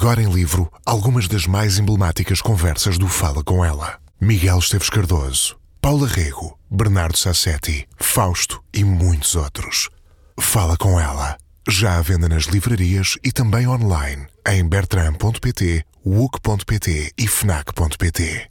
Agora em livro, algumas das mais emblemáticas conversas do Fala com ela. Miguel Esteves Cardoso, Paula Rego, Bernardo Sassetti, Fausto e muitos outros. Fala com ela. Já à venda nas livrarias e também online em bertram.pt, wook.pt e fnac.pt.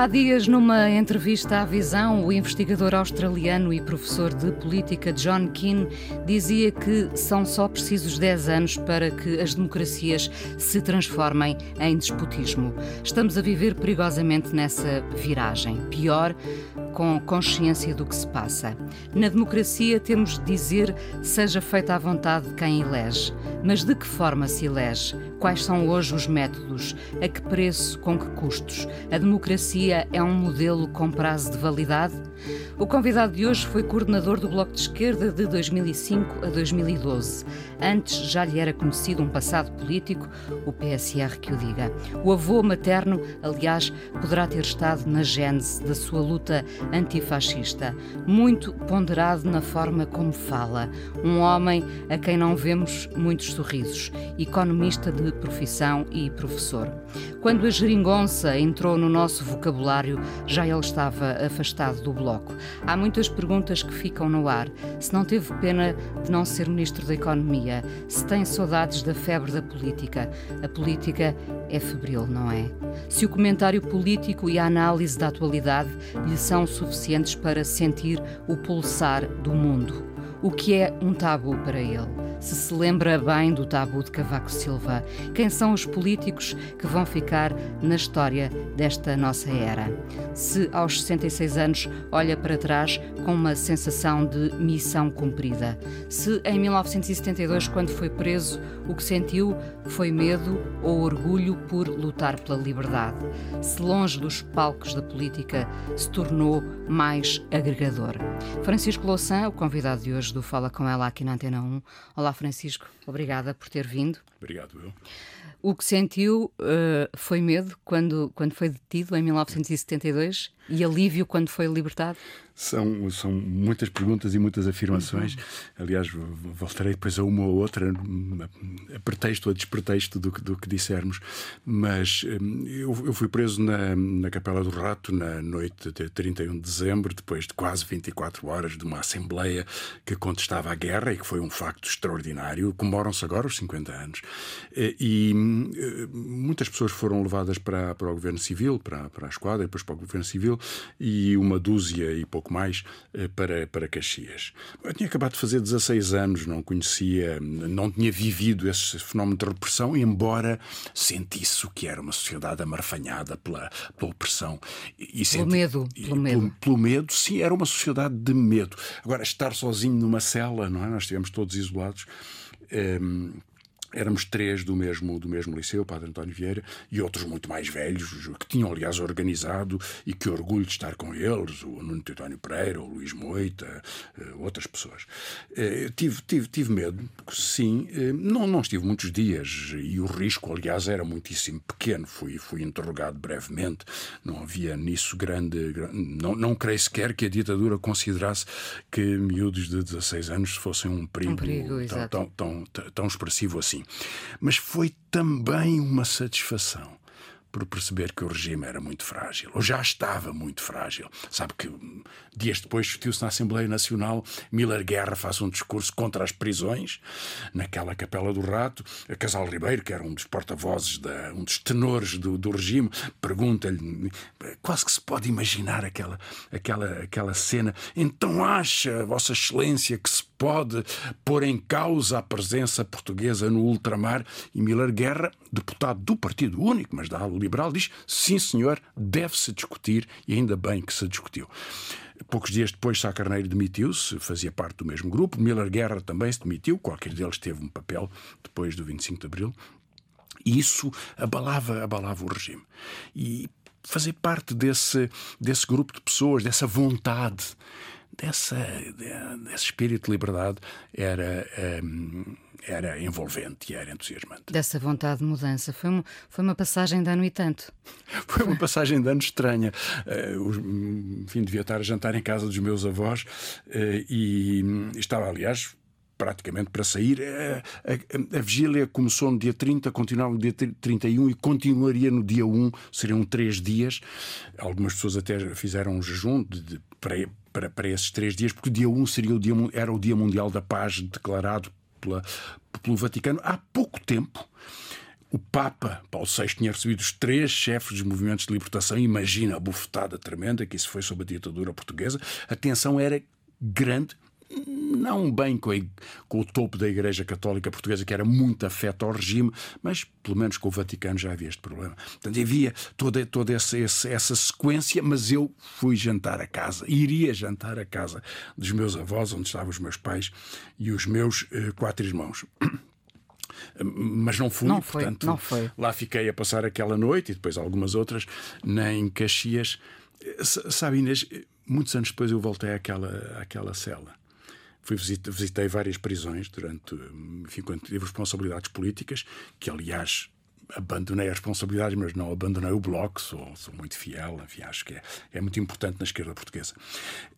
Há dias, numa entrevista à Visão, o investigador australiano e professor de política John Keane dizia que são só precisos 10 anos para que as democracias se transformem em despotismo. Estamos a viver perigosamente nessa viragem. Pior, com consciência do que se passa. Na democracia temos de dizer seja feita à vontade de quem elege. Mas de que forma se elege? Quais são hoje os métodos? A que preço? Com que custos? A democracia é um modelo com prazo de validade? O convidado de hoje foi coordenador do Bloco de Esquerda de 2005 a 2012. Antes já lhe era conhecido um passado político, o PSR que o diga. O avô materno, aliás, poderá ter estado na gênese da sua luta antifascista. Muito ponderado na forma como fala. Um homem a quem não vemos muitos sorrisos. Economista de profissão e professor. Quando a geringonça entrou no nosso vocabulário, já ele estava afastado do Bloco. Há muitas perguntas que ficam no ar. Se não teve pena de não ser Ministro da Economia, se tem saudades da febre da política. A política é febril, não é? Se o comentário político e a análise da atualidade lhe são suficientes para sentir o pulsar do mundo. O que é um tabu para ele? se se lembra bem do tabu de Cavaco Silva. Quem são os políticos que vão ficar na história desta nossa era? Se aos 66 anos olha para trás com uma sensação de missão cumprida. Se em 1972, quando foi preso, o que sentiu foi medo ou orgulho por lutar pela liberdade. Se longe dos palcos da política se tornou mais agregador. Francisco Louçã, o convidado de hoje do Fala Com Ela aqui na Antena 1. Olá, Olá, Francisco. Obrigada por ter vindo. Obrigado, eu. O que sentiu uh, foi medo quando, quando foi detido em 1972 e alívio quando foi libertado? São, são muitas perguntas e muitas afirmações. Uhum. Aliás, voltarei depois a uma ou outra, a pretexto ou a despretexto do, do que dissermos. Mas hum, eu, eu fui preso na, na Capela do Rato na noite de 31 de dezembro, depois de quase 24 horas de uma Assembleia que contestava a guerra e que foi um facto extraordinário. Comemoram-se agora os 50 anos. E hum, muitas pessoas foram levadas para, para o Governo Civil, para, para a Esquadra, depois para o Governo Civil, e uma dúzia e pouco mais eh, para, para Caxias. Eu tinha acabado de fazer 16 anos, não conhecia, não tinha vivido esse fenómeno de repressão, embora sentisse o que era uma sociedade amarfanhada pela, pela opressão. E, pelo medo. Pelo medo. Pelo, pelo, medo, sim, era uma sociedade de medo. Agora, estar sozinho numa cela, não é? Nós estivemos todos isolados. Ehm, Éramos três do mesmo, do mesmo liceu, o Padre António Vieira, e outros muito mais velhos, que tinham, aliás, organizado, e que orgulho de estar com eles, o Nuno Teutónio Pereira, o Luís Moita, eh, outras pessoas. Eh, tive, tive, tive medo, sim, eh, não, não estive muitos dias, e o risco, aliás, era muitíssimo pequeno. Fui, fui interrogado brevemente, não havia nisso grande. Não, não creio sequer que a ditadura considerasse que miúdos de 16 anos fossem um perigo, um perigo tão, tão, tão, tão expressivo assim. Mas foi também uma satisfação por perceber que o regime era muito frágil, ou já estava muito frágil. Sabe que dias depois discutiu-se na Assembleia Nacional, Miller Guerra faz um discurso contra as prisões, naquela Capela do Rato. A Casal Ribeiro, que era um dos porta-vozes, um dos tenores do, do regime, pergunta-lhe, quase que se pode imaginar aquela, aquela, aquela cena. Então acha, Vossa Excelência, que se pode pôr em causa a presença portuguesa no ultramar? E Miller Guerra, deputado do Partido Único, mas da ala liberal, diz: sim, senhor, deve-se discutir e ainda bem que se discutiu. Poucos dias depois, Sá Carneiro demitiu-se, fazia parte do mesmo grupo. Miller Guerra também se demitiu, qualquer deles teve um papel depois do 25 de Abril. E isso abalava, abalava o regime. E fazer parte desse, desse grupo de pessoas, dessa vontade, dessa, desse espírito de liberdade, era. Um, era envolvente e era entusiasmante. Dessa vontade de mudança. Foi uma, foi uma passagem de ano e tanto. Foi uma passagem de ano estranha. Uh, enfim, devia estar a jantar em casa dos meus avós uh, e estava, aliás, praticamente para sair. A, a, a, vigília começou no dia 30, continuava no dia 31 e continuaria no dia 1, seriam três dias. Algumas pessoas até fizeram um jejum de, de, para, para, para esses três dias, porque o dia 1 seria o dia, era o Dia Mundial da Paz declarado pela, pelo Vaticano há pouco tempo. O Papa Paulo VI tinha recebido os três chefes dos movimentos de libertação. Imagina a bufetada tremenda que isso foi sob a ditadura portuguesa. A tensão era grande, não bem com, a, com, o topo da Igreja Católica Portuguesa, que era muito afeto ao regime, mas pelo menos com o Vaticano já havia este problema. Portanto, havia toda, toda essa, essa sequência, mas eu fui jantar a casa, iria jantar a casa dos meus avós, onde estavam os meus pais e os meus uh, quatro irmãos mas não fui, não foi, portanto, não foi. lá fiquei a passar aquela noite e depois algumas outras em Caxias. Sabe, Inês, muitos anos depois eu voltei àquela, àquela cela Fui visitei, várias prisões durante, enfim, quando tive responsabilidades políticas, que aliás abandonei as responsabilidades, mas não abandonei o bloco, sou, sou muito fiel, enfim, acho que é, é muito importante na esquerda portuguesa.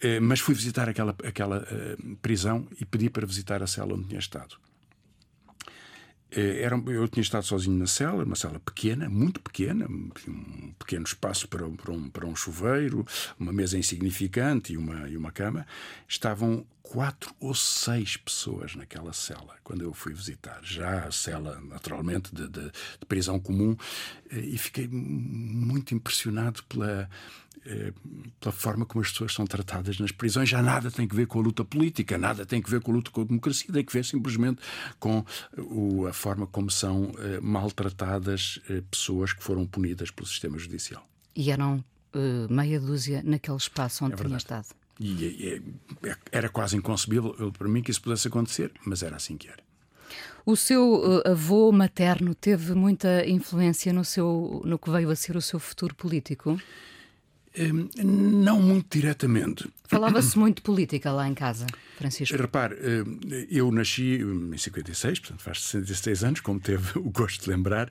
Eh, mas fui visitar aquela, aquela uh, prisão e pedi para visitar a cela onde tinha estado. Eh, era, eu tinha estado sozinho na cela, uma cela pequena, muito pequena, um pequeno espaço para, para, um, para um chuveiro, uma mesa insignificante e uma, e uma cama. Estavam quatro ou seis pessoas naquela cela quando eu fui visitar. Já a cela, naturalmente, de, de, de prisão comum, eh, e fiquei muito impressionado pela pela forma como as pessoas são tratadas nas prisões. Já nada tem que ver com a luta política, nada tem que ver com a luta com a democracia, tem que ver simplesmente com o, a forma como são eh, maltratadas eh, pessoas que foram punidas pelo sistema judicial. E eram meia dúzia naquele espaço onde é tinha estado. E, e, era quase inconcebível para mim que isso pudesse acontecer, mas era assim que era. O seu avô materno teve muita influência no, seu, no que veio a ser o seu futuro político? Hum, não muito diretamente. Falava-se muito política lá em casa, Francisco. Repare, hum, eu nasci em 56, portanto faz 66 anos, como teve o gosto de lembrar,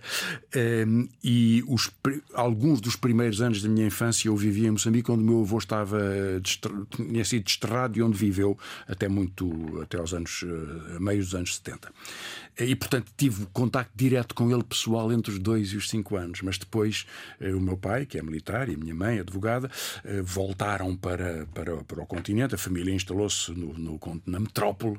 hum, e os, alguns dos primeiros anos da minha infância eu vivia em Moçambique, onde o meu avô estava tinha sido desterrado e onde viveu até muito, até aos anos, meio dos anos 70. E, portanto, tive contacto direto com ele pessoal entre os dois e os cinco anos. Mas depois, o meu pai, que é militar, e a minha mãe, advogada, eh, voltaram para, para, para o continente, a família instalou-se no, no, na metrópole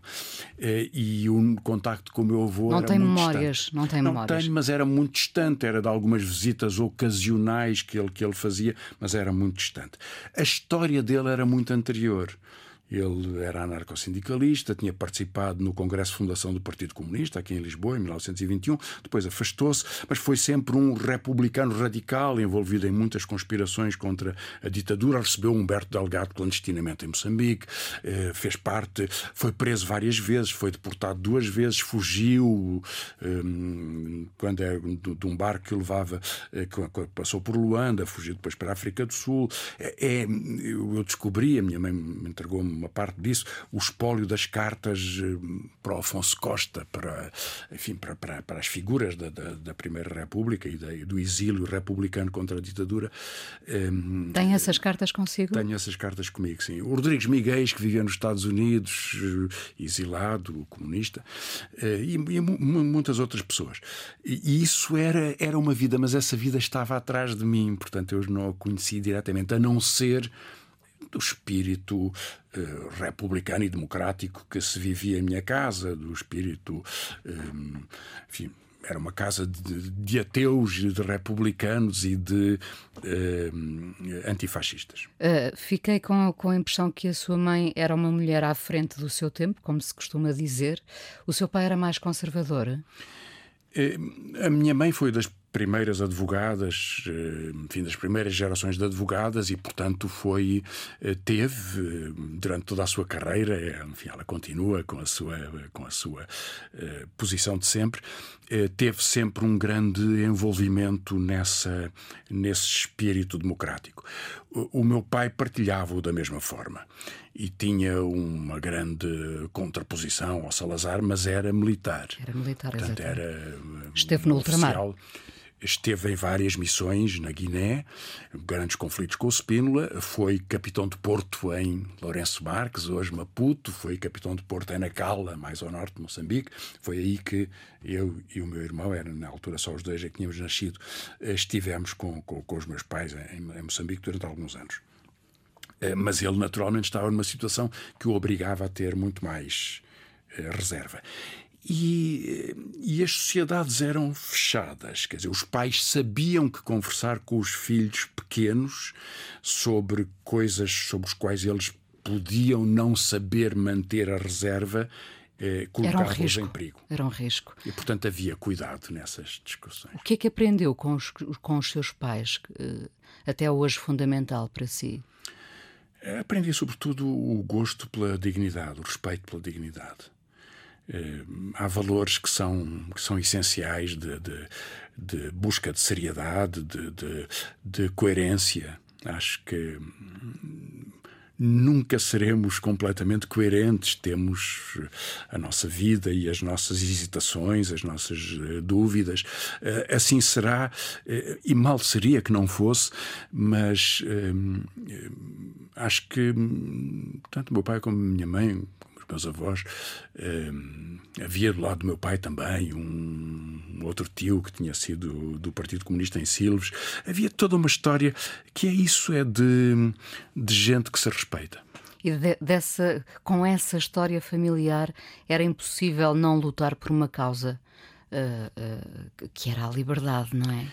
eh, e o contacto com o meu avô não era tem muito memórias, distante. Não tem não memórias. Tenho, mas era muito distante, era de algumas visitas ocasionais que ele, que ele fazia, mas era muito distante. A história dele era muito anterior. Ele era anarcossindicalista, tinha participado no Congresso de Fundação do Partido Comunista, aqui em Lisboa, em 1921. Depois afastou-se, mas foi sempre um republicano radical, envolvido em muitas conspirações contra a ditadura. Recebeu Humberto Delgado clandestinamente em Moçambique, eh, fez parte, foi preso várias vezes, foi deportado duas vezes, fugiu ehm, quando é de um barco que levava, eh, passou por Luanda, fugiu depois para a África do Sul. É, é eu descobri, a minha mãe me entregou-me uma parte disso, o espólio das cartas eh, para o Afonso Costa, para, enfim, para, para, para as figuras da, da, da, Primeira República e da, do exílio republicano contra a ditadura. Ehm, Tem essas cartas consigo? Tenho essas cartas comigo, sim. O Rodrigues Miguel, que vivia nos Estados Unidos, eh, exilado, comunista, eh, e, e muitas outras pessoas. E, e isso era, era uma vida, mas essa vida estava atrás de mim, portanto eu não a conheci diretamente, a não ser do espírito uh, republicano e democrático que se vivia em minha casa, do espírito, eh, enfim, era uma casa de, de, ateus, de republicanos e de uh, antifascistas. Uh, fiquei com, com a impressão que a sua mãe era uma mulher à frente do seu tempo, como se costuma dizer. O seu pai era mais conservador? A minha mãe foi das primeiras advogadas, eh, enfim, das primeiras gerações de advogadas e, portanto, foi eh, teve durante toda a sua carreira, enfim, ela continua com a sua com a sua posição de sempre, teve sempre um grande envolvimento nessa nesse espírito democrático. O meu pai partilhava-o da mesma forma e tinha uma grande contraposição ao Salazar, mas era militar. Era militar, Portanto, exatamente. era Esteve no ultramar. Esteve em várias missões na Guiné, grandes conflitos com o Spínola, foi capitão de porto em Lourenço Marques, hoje Maputo, foi capitão de porto em Nacala, mais ao norte de Moçambique. Foi aí que eu e o meu irmão, eram na altura só os dois é que tínhamos nascido, estivemos com, com, com os meus pais em, em Moçambique durante alguns anos. Eh, mas ele naturalmente estava numa situação que o obrigava a ter muito mais eh, reserva. E, e, as sociedades eram fechadas, quer dizer, os pais sabiam que conversar com os filhos pequenos sobre coisas sobre as quais eles podiam não saber manter a reserva eh, colocava-os em perigo. Era um risco. E, portanto, havia cuidado nessas discussões. O que é que aprendeu com os, com os seus pais, eh, até hoje fundamental para si? Aprendi, sobretudo, o gosto pela dignidade, o respeito pela dignidade. Eh, há valores que são, que são essenciais de, de, de busca de seriedade, de, de, de coerência. Acho que nunca seremos completamente coerentes. Temos a nossa vida e as nossas hesitações, as nossas uh, dúvidas. Uh, assim será, e mal seria que não fosse, mas acho que tanto meu pai como minha mãe, meus avós. Uh, havia do lado do meu pai também um, um, outro tio que tinha sido do Partido Comunista em Silves. Havia toda uma história que é isso, é de, de gente que se respeita. E de, dessa, com essa história familiar era impossível não lutar por uma causa uh, uh, que era a liberdade, não é?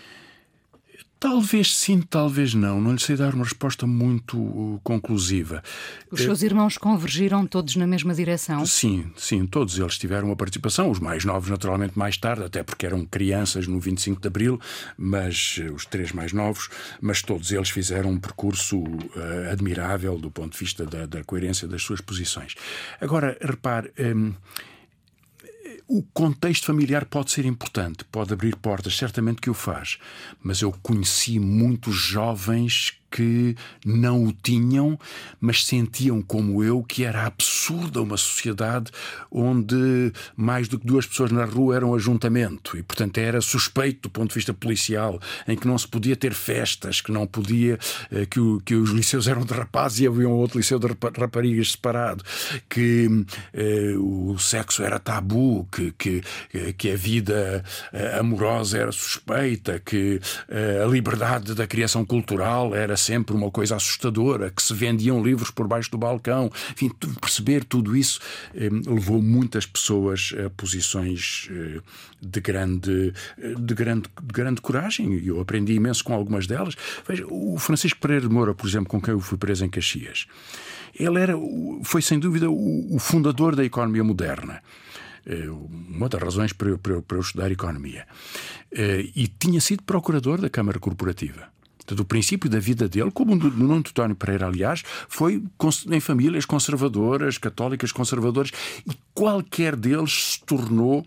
Talvez sim, talvez não. Não lhe sei dar uma resposta muito uh, conclusiva. Os seus irmãos convergiram todos na mesma direção? Sim, sim, todos eles tiveram uma participação. Os mais novos, naturalmente, mais tarde, até porque eram crianças no 25 de Abril, mas uh, os três mais novos, mas todos eles fizeram um percurso uh, admirável do ponto de vista da, da, coerência das suas posições. Agora, repare. Um, o contexto familiar pode ser importante, pode abrir portas, certamente que o faz, mas eu conheci muitos jovens que não o tinham, mas sentiam como eu que era absurda uma sociedade onde mais do que duas pessoas na rua eram ajuntamento. E, portanto, era suspeito do ponto de vista policial, em que não se podia ter festas, que não podia, eh, que, o, que os liceus eram de rapazes e havia um outro liceu de raparigas separado, que eh, o sexo era tabu, que, que, eh, que a vida eh, amorosa era suspeita, que a liberdade da criação cultural era sempre uma coisa assustadora, que se vendiam livros por baixo do balcão. Enfim, perceber tudo isso eh, levou muitas pessoas a posições eh, de, grande, eh, de, grande, de grande coragem e eu aprendi imenso com algumas delas. Veja, o Francisco Pereira de Moura, por exemplo, com quem eu fui preso em Caxias, ele era, foi sem dúvida o, o fundador da economia moderna uma das razões para eu, para eu, para eu estudar economia. E tinha sido procurador da Câmara Corporativa. Portanto, o princípio da vida dele, como no Nuno António Pereira, aliás, foi em famílias conservadoras, católicas conservadoras, e qualquer deles se tornou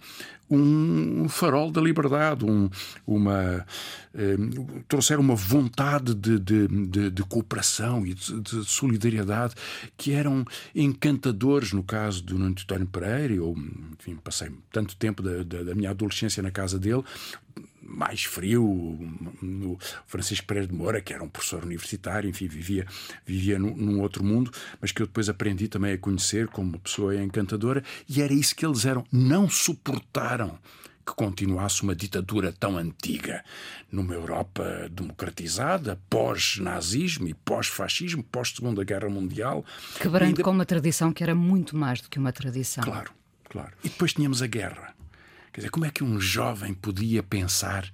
um farol da liberdade, um, uma, eh, trouxeram uma vontade de, de, de, de cooperação e de, de, solidariedade que eram encantadores no caso do Nuno António Pereira. Eu, enfim, passei tanto tempo da, da, da minha adolescência na casa dele, mais frio, no Francisco Pereira de Moura, que era um professor universitário, enfim, vivia, vivia num, num, outro mundo, mas que eu depois aprendi também a conhecer como uma pessoa encantadora, e era isso que eles eram. Não suportaram que continuasse uma ditadura tão antiga numa Europa democratizada, pós-nazismo e pós-fascismo, pós-Segunda Guerra Mundial. Quebrando ainda... com uma tradição que era muito mais do que uma tradição. Claro, claro. E depois tínhamos a guerra Quer dizer, como é que um jovem podia pensar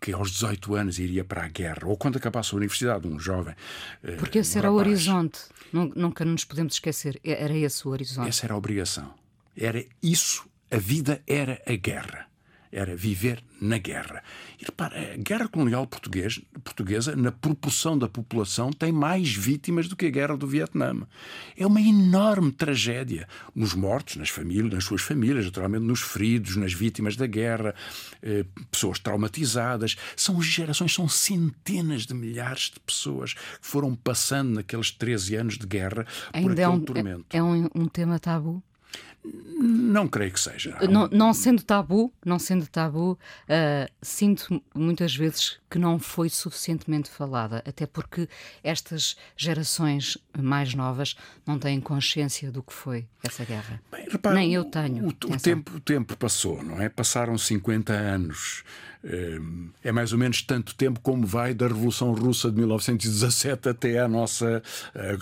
que aos 18 anos iria para a guerra, ou quando acabasse a universidade, um jovem. Eh, Porque esse um era rapaz. o horizonte, nunca nos podemos esquecer, era esse o horizonte. Essa era a obrigação. Era isso, a vida era a guerra. Era viver na guerra. E repara, a guerra colonial português, portuguesa, na proporção da população, tem mais vítimas do que a guerra do Vietnã. É uma enorme tragédia. Nos mortos, nas famílias, nas suas famílias, naturalmente, nos feridos, nas vítimas da guerra, eh, pessoas traumatizadas. São gerações, são centenas de milhares de pessoas que foram passando naqueles 13 anos de guerra Ainda por aquele é um, tormento. É, é um, um tema tabu? Não creio que seja. Não, não sendo tabu, não sendo tabu, uh, sinto muitas vezes que não foi suficientemente falada, até porque estas gerações mais novas não têm consciência do que foi essa guerra. Bem, repara, Nem eu tenho. O, o, tempo, o tempo passou, não é? Passaram 50 anos. É mais ou menos tanto tempo como vai da Revolução Russa de 1917 até à nossa.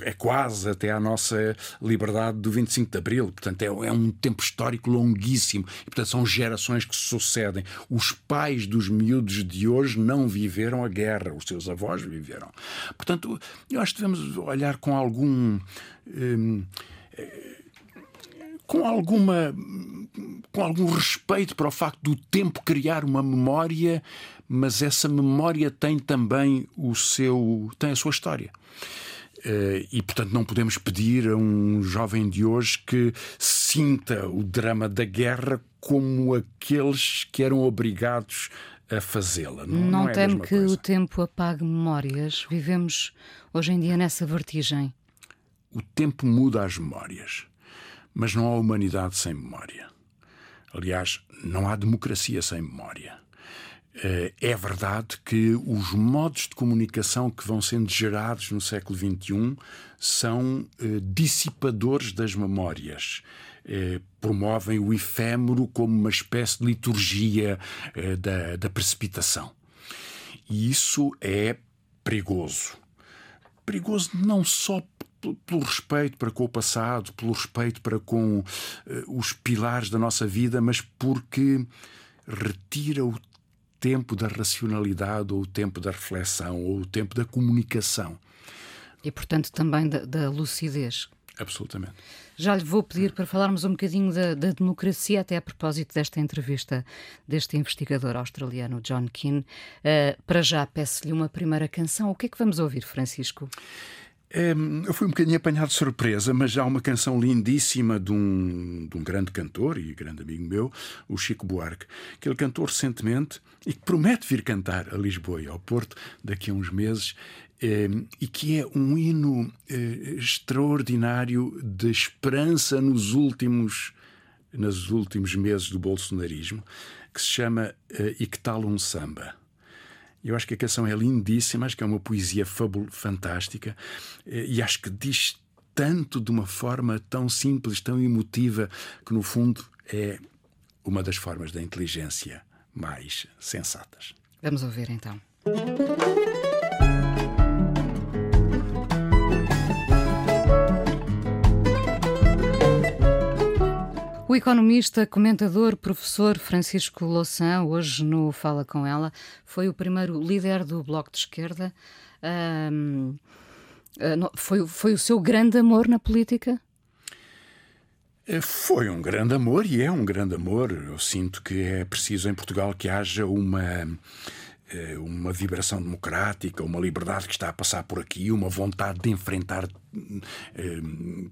É quase até à nossa liberdade do 25 de Abril. Portanto, é, é um tempo histórico longuíssimo. E, portanto, são gerações que se sucedem. Os pais dos miúdos de hoje não viveram a guerra, os seus avós viveram. Portanto, eu acho que devemos olhar com algum. Hum, com alguma com algum respeito para o facto do tempo criar uma memória, mas essa memória tem também o seu tem a sua história. Eh, e, portanto, não podemos pedir a um jovem de hoje que sinta o drama da guerra como aqueles que eram obrigados a fazê-la. Não, não, não é temo que coisa. o tempo apague memórias. Vivemos hoje em dia nessa vertigem. O tempo muda as memórias, mas não há humanidade sem memória. Aliás, não há democracia sem memória. É verdade que os modos de comunicação que vão sendo gerados no século XXI são dissipadores das memórias. Promovem o efêmero como uma espécie de liturgia da, da precipitação. E isso é perigoso. Perigoso não só pelo respeito para com o passado, pelo respeito para com uh, os pilares da nossa vida, mas porque retira o tempo da racionalidade, ou o tempo da reflexão, ou o tempo da comunicação. E, portanto, também da, da lucidez. Absolutamente. Já lhe vou pedir para falarmos um bocadinho da, da, democracia, até a propósito desta entrevista deste investigador australiano, John Keane. Uh, para já, peço-lhe uma primeira canção. O que é que vamos ouvir, Francisco? Eu fui um bocadinho apanhado de surpresa, mas há uma canção lindíssima de um, de um grande cantor e grande amigo meu, o Chico Buarque, que ele cantou recentemente e que promete vir cantar a Lisboa e ao Porto daqui a uns meses. E que é um hino extraordinário de esperança nos últimos, nos últimos meses do bolsonarismo, que se chama E que tal um samba? Eu acho que a canção é lindíssima, acho que é uma poesia fabul fantástica e acho que diz tanto de uma forma tão simples, tão emotiva, que no fundo é uma das formas da inteligência mais sensatas. Vamos ouvir então. O economista, comentador, professor Francisco Louçã, hoje no Fala Com Ela, foi o primeiro líder do Bloco de Esquerda. Um, foi, foi o seu grande amor na política? Foi um grande amor e é um grande amor. Eu sinto que é preciso em Portugal que haja uma uma vibração democrática, uma liberdade que está a passar por aqui, uma vontade de enfrentar eh,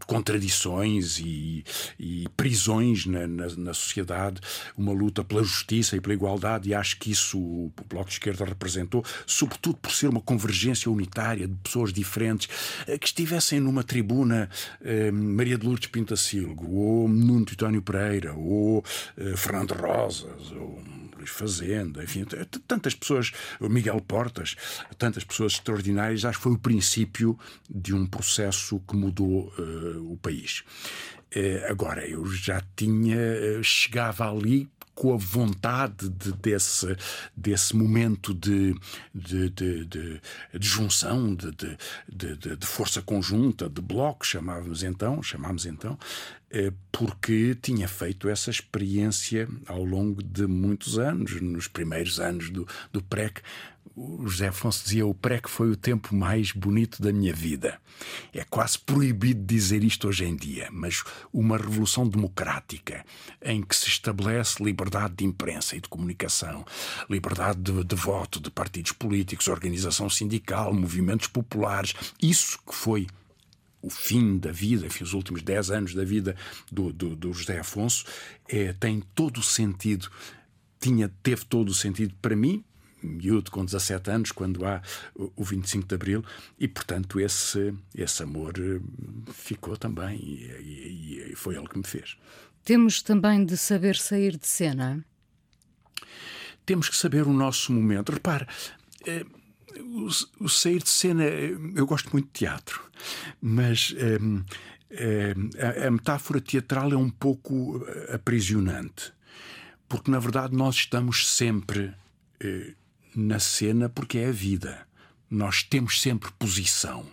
contradições e, e prisões na, na, na, sociedade, uma luta pela justiça e pela igualdade, e acho que isso o Bloco de Esquerda representou, sobretudo por ser uma convergência unitária de pessoas diferentes eh, que estivessem numa tribuna eh, Maria de Lourdes Pintacilgo, ou Nuno Titónio Pereira, ou Fernando Rosas, ou Luís Fazenda, enfim, tantas pessoas, Miguel Portas, tantas pessoas extraordinárias, acho que foi o princípio de um processo que mudou uh, o país. Uh, agora, eu já tinha, uh, chegava ali com a vontade de, desse, desse momento de, de, de, de, de junção, de, de, de, força conjunta, de bloco, chamávamos então, chamámos então, porque tinha feito essa experiência ao longo de muitos anos, nos primeiros anos do, do PREC. O José Afonso dizia: o PREC foi o tempo mais bonito da minha vida. É quase proibido dizer isto hoje em dia, mas uma revolução democrática em que se estabelece liberdade de imprensa e de comunicação, liberdade de, de voto de partidos políticos, organização sindical, movimentos populares. Isso que foi o fim da vida, enfim, os últimos 10 anos da vida do, do, do José Afonso, é, tem todo o sentido, tinha, teve todo o sentido para mim, miúdo com 17 anos, quando há o 25 de Abril, e portanto esse, esse amor eh, ficou também, e, e, e foi ele que me fez. Temos também de saber sair de cena. Temos que saber o nosso momento. Repare, eh, o, o, sair de cena, eu gosto muito de teatro, mas um, um, a, a, metáfora teatral é um pouco aprisionante, porque na verdade nós estamos sempre na cena porque é a vida. Nós temos sempre posição,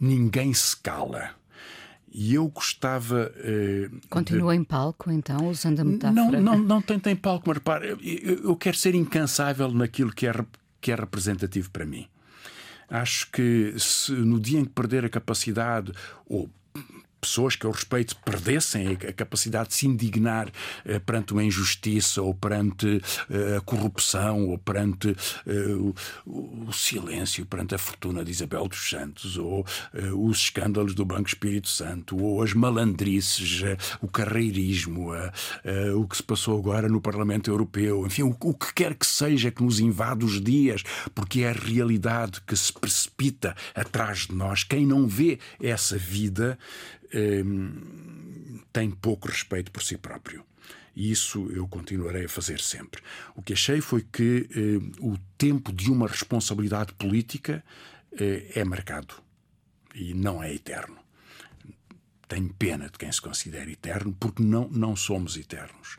ninguém se cala. E eu gostava. Eh, Continua de... em palco, então, usando a metáfora? Não, não, não tem, tem palco, mas repare, eu, eu quero ser incansável naquilo que é que é representativo para mim. Acho que se no dia em que perder a capacidade, ou pessoas que eu respeito perdessem a capacidade de se indignar eh, perante uma injustiça ou perante eh, a corrupção ou perante eh, o, silêncio perante a fortuna de Isabel dos Santos ou os escândalos do Banco Espírito Santo ou as malandrices, o carreirismo, o que se passou agora no Parlamento Europeu, enfim, o, o que quer que seja que nos invade os dias, porque é a realidade que se precipita atrás de nós. Quem não vê essa vida Ehm, tem pouco respeito por si próprio. E isso eu continuarei a fazer sempre. O que achei foi que eh, o tempo de uma responsabilidade política eh, é marcado e não é eterno. Tenho pena de quem se considera eterno, porque não, não somos eternos.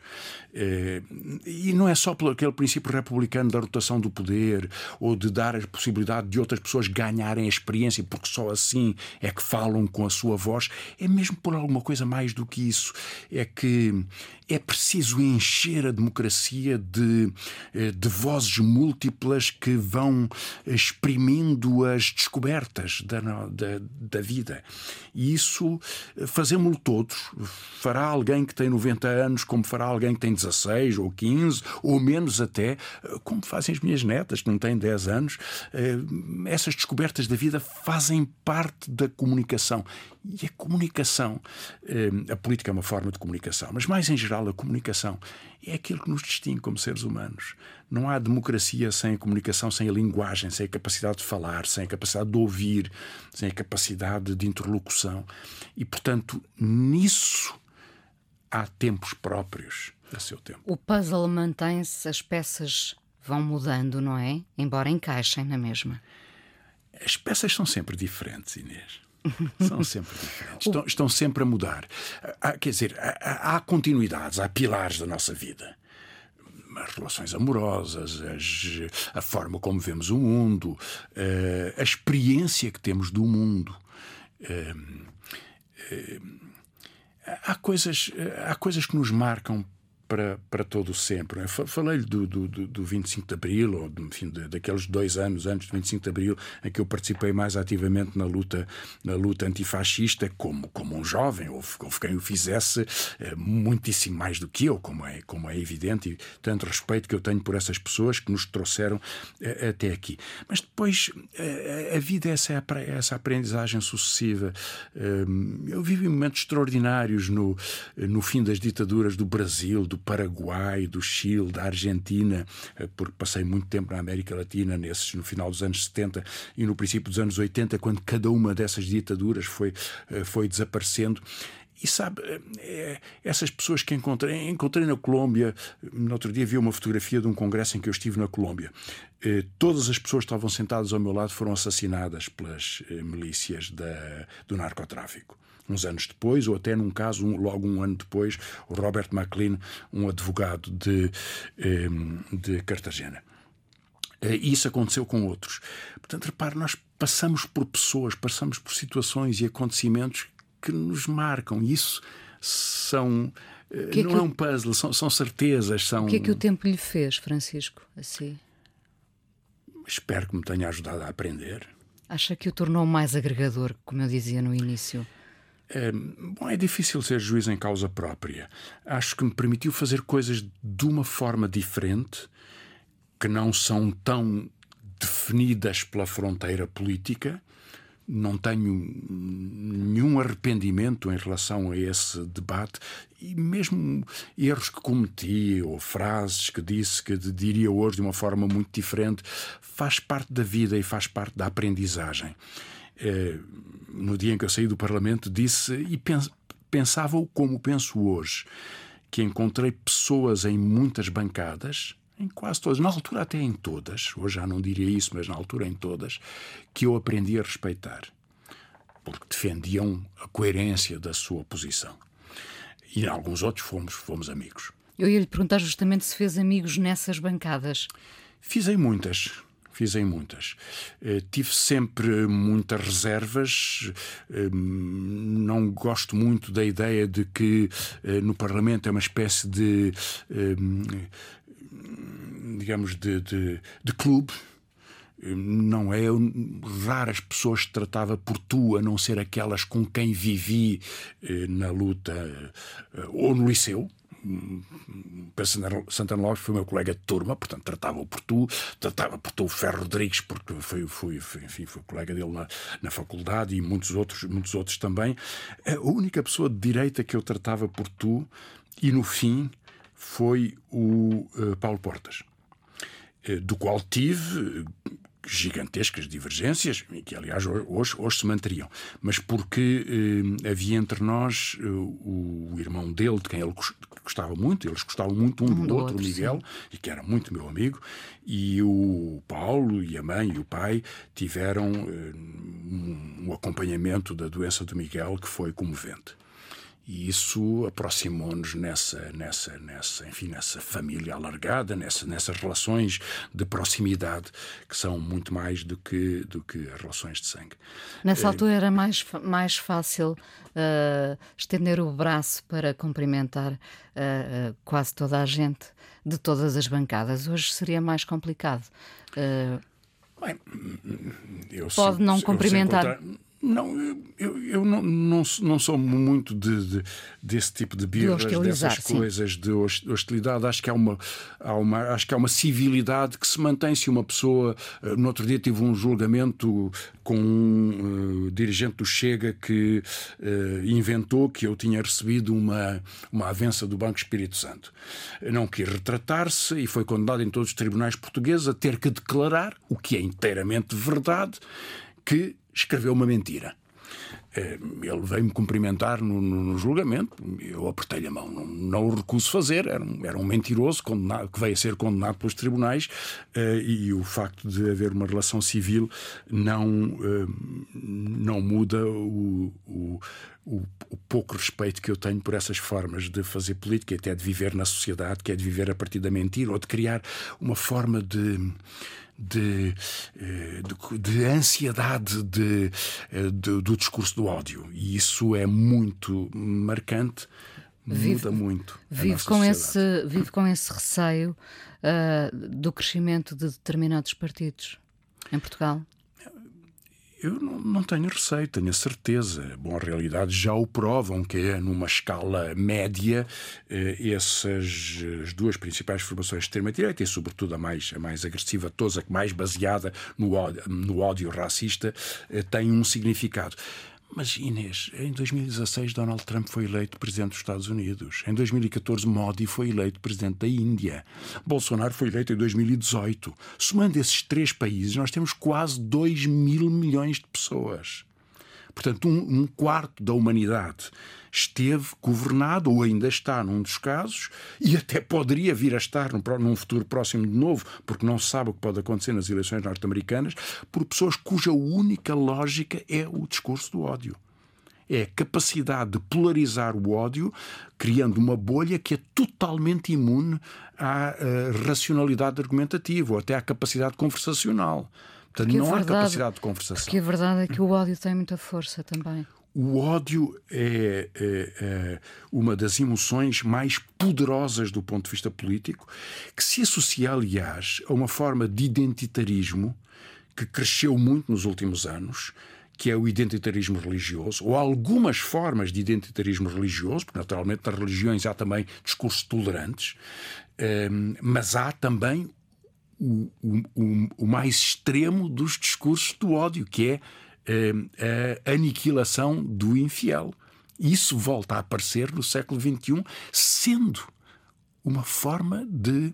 Eh, e não é só pelo aquele princípio republicano da rotação do poder ou de dar a possibilidade de outras pessoas ganharem a experiência, porque só assim é que falam com a sua voz. É mesmo por alguma coisa mais do que isso. É que é preciso encher a democracia de, eh, de vozes múltiplas que vão exprimindo as descobertas da, da, da vida. E isso fazemos-lo todos. Fará alguém que tem 90 anos, como fará alguém que tem 16 ou 15, ou menos até, eh, como fazem as minhas netas, que não têm 10 anos. Essas descobertas da vida fazem parte da comunicação. E a comunicação, a política é uma forma de comunicação, mas mais em geral, a comunicação é aquilo que nos distingue como seres humanos. Não há democracia sem a comunicação, sem a linguagem, sem a capacidade de falar, sem a capacidade de ouvir, sem a capacidade de interlocução. E, portanto, nisso há tempos próprios a seu tempo. O puzzle mantém-se, as peças vão mudando, não é? Embora encaixem na mesma. As peças são sempre diferentes, Inês. São sempre diferentes. Estão, estão sempre a mudar. Há, quer dizer, há, há continuidades, há pilares da nossa vida as relações amorosas, as, a forma como vemos o mundo, uh, a experiência que temos do mundo. Uh, uh, há, coisas, há coisas que nos marcam para, para todo o sempre. Falei-lhe do, do, do 25 de Abril, ou enfim, daqueles dois anos antes do 25 de Abril, em que eu participei mais ativamente na luta, na luta antifascista, como, como um jovem. Houve, houve quem o fizesse é, muitíssimo mais do que eu, como é, como é evidente, e tanto respeito que eu tenho por essas pessoas que nos trouxeram é, até aqui. Mas depois, a, a vida é essa, essa aprendizagem sucessiva. eu vivi momentos extraordinários no, no fim das ditaduras do Brasil, do Paraguai, do Chile, da Argentina, eh, porque passei muito tempo na América Latina, nesses, no final dos anos 70 e no princípio dos anos 80, quando cada uma dessas ditaduras foi, eh, foi desaparecendo. E sabe, é, essas pessoas que encontrei, encontrei na Colômbia, no outro dia vi uma fotografia de um congresso em que eu estive na Colômbia. todas as pessoas que estavam sentadas ao meu lado foram assassinadas pelas milícias da, do narcotráfico uns anos depois, ou até num caso, um, logo um ano depois, o Robert McLean, um advogado de, de Cartagena. Eh, e isso aconteceu com outros. Portanto, repare, nós passamos por pessoas, passamos por situações e acontecimentos que nos marcam. Isso são. Que é não que é o- um puzzle, são, são certezas, são. O que é que o tempo lhe fez, Francisco? Assim? Espero que me tenha ajudado a aprender. Acha que o tornou mais agregador, como eu dizia no início? É, bom, é difícil ser juiz em causa própria. Acho que me permitiu fazer coisas de uma forma diferente, que não são tão definidas pela fronteira política. Não tenho nenhum arrependimento em relação a esse debate e mesmo erros que cometi ou frases que disse que diria hoje de uma forma muito diferente faz parte da vida e faz parte da aprendizagem. Eh, no dia em que eu saí do Parlamento, disse e pens pensava-o como penso hoje, que encontrei pessoas em muitas bancadas, em quase todas, na altura até em todas, hoje já não diria isso, mas na altura em todas, que eu aprendi a respeitar, porque defendiam a coerência da sua posição. E em alguns outros fomos, fomos amigos. Eu ia lhe perguntar justamente se fez amigos nessas bancadas. Fiz em muitas. Fiz em muitas. Eh, tive sempre muitas reservas. Eh, não gosto muito da ideia de que eh, no Parlamento é uma espécie de. digamos, de, de, de clube. Não é raras pessoas que tratava por tu, a não ser aquelas com quem vivi eh, na luta eh, ou no liceu. Pedro Santana- Lopes foi meu colega de turma, portanto tratava-o por tu, tratava por tu o Ferro Rodrigues, porque foi, foi, enfim, foi colega dele na, na faculdade e muitos outros, muitos outros também. A única pessoa de direita que eu tratava por tu, e no fim, foi o eh, Paulo Portas eh, do qual tive gigantescas divergências, e que aliás ho- hoje, hoje se manteriam, mas porque eh, havia entre nós eh, o, irmão dele, de quem ele gos- gostava muito, eles gostavam muito um, do, outro, o Miguel, e que era muito meu amigo, e o Paulo e a mãe e o pai tiveram eh, um, um acompanhamento da doença do Miguel que foi comovente. E isso aproximou-nos nessa, nessa, nessa, enfim, nessa família alargada, nessa, nessas relações de proximidade que são muito mais do que, do que as relações de sangue. Nessa altura era mais, mais fácil ah, estender o braço para cumprimentar ah, quase toda a gente de todas as bancadas. Hoje seria mais complicado. Ah, Bem, eu Pode se- não cumprimentar. Não, eu, eu, não, não, não sou muito de, de- desse tipo de birras, hostilizar, dessas sim. coisas de hos- hostilidade. Acho que há uma, há uma, acho que há uma civilidade que se mantém se uma pessoa. eh, No outro dia tive um julgamento com um eh, dirigente do Chega que eh, inventou que eu tinha recebido uma, uma avença do Banco Espírito Santo. Não quis retratar-se e foi condenado em todos os tribunais portugueses a ter que declarar, o que é inteiramente verdade, que escreveu uma mentira. Eh, Ele veio-me cumprimentar no, no- julgamento, eu apertei-lhe a mão, não, não o recuso fazer, era um, era um mentiroso que veio a ser condenado pelos tribunais eh, e o facto de haver uma relação civil não, eh, não muda o, o, o- o pouco respeito que eu tenho por essas formas de fazer política até de viver na sociedade, que é de viver a partir da mentira ou de criar uma forma de de, eh, de, de ansiedade de, eh, de- do discurso do ódio. E isso é muito marcante, muda muito. vive, com sociedade. esse, vive com esse receio ah, do crescimento de determinados partidos em Portugal. Eu não, não tenho receio, tenho a certeza. Bom, a realidade já o provam que é numa escala média eh, essas as duas principais formações de extrema-direita e sobretudo a mais, a mais agressiva de todas, a que mais baseada no ódio, no ódio racista, eh, tem um significado. Mas Inês, em 2016 Donald Trump foi eleito presidente dos Estados Unidos. Em 2014 Modi foi eleito presidente da Índia. Bolsonaro foi eleito em 2018. Somando esses três países, nós temos quase 2 mil milhões de pessoas. Portanto, um, um quarto da humanidade esteve governado, ou ainda está num dos casos, e até poderia vir a estar num, num futuro próximo de novo, porque não se sabe o que pode acontecer nas eleições norte-americanas, por pessoas cuja única lógica é o discurso do ódio. É a capacidade de polarizar o ódio, criando uma bolha que é totalmente imune à eh, racionalidade argumentativa ou até à capacidade conversacional. Portanto, Porque não há verdade- capacidade de conversação. Porque a verdade é que o ódio tem muita força também. O ódio é, é, é, uma das emoções mais poderosas do ponto de vista político, que se associa, aliás, a uma forma de identitarismo que cresceu muito nos últimos anos, que é o identitarismo religioso, ou algumas formas de identitarismo religioso, porque naturalmente nas religiões há também discursos tolerantes, ehm, mas há também o, o, o mais extremo dos discursos do ódio, que é ehm, a aniquilação do infiel. Isso volta a aparecer no século XXI, sendo uma forma de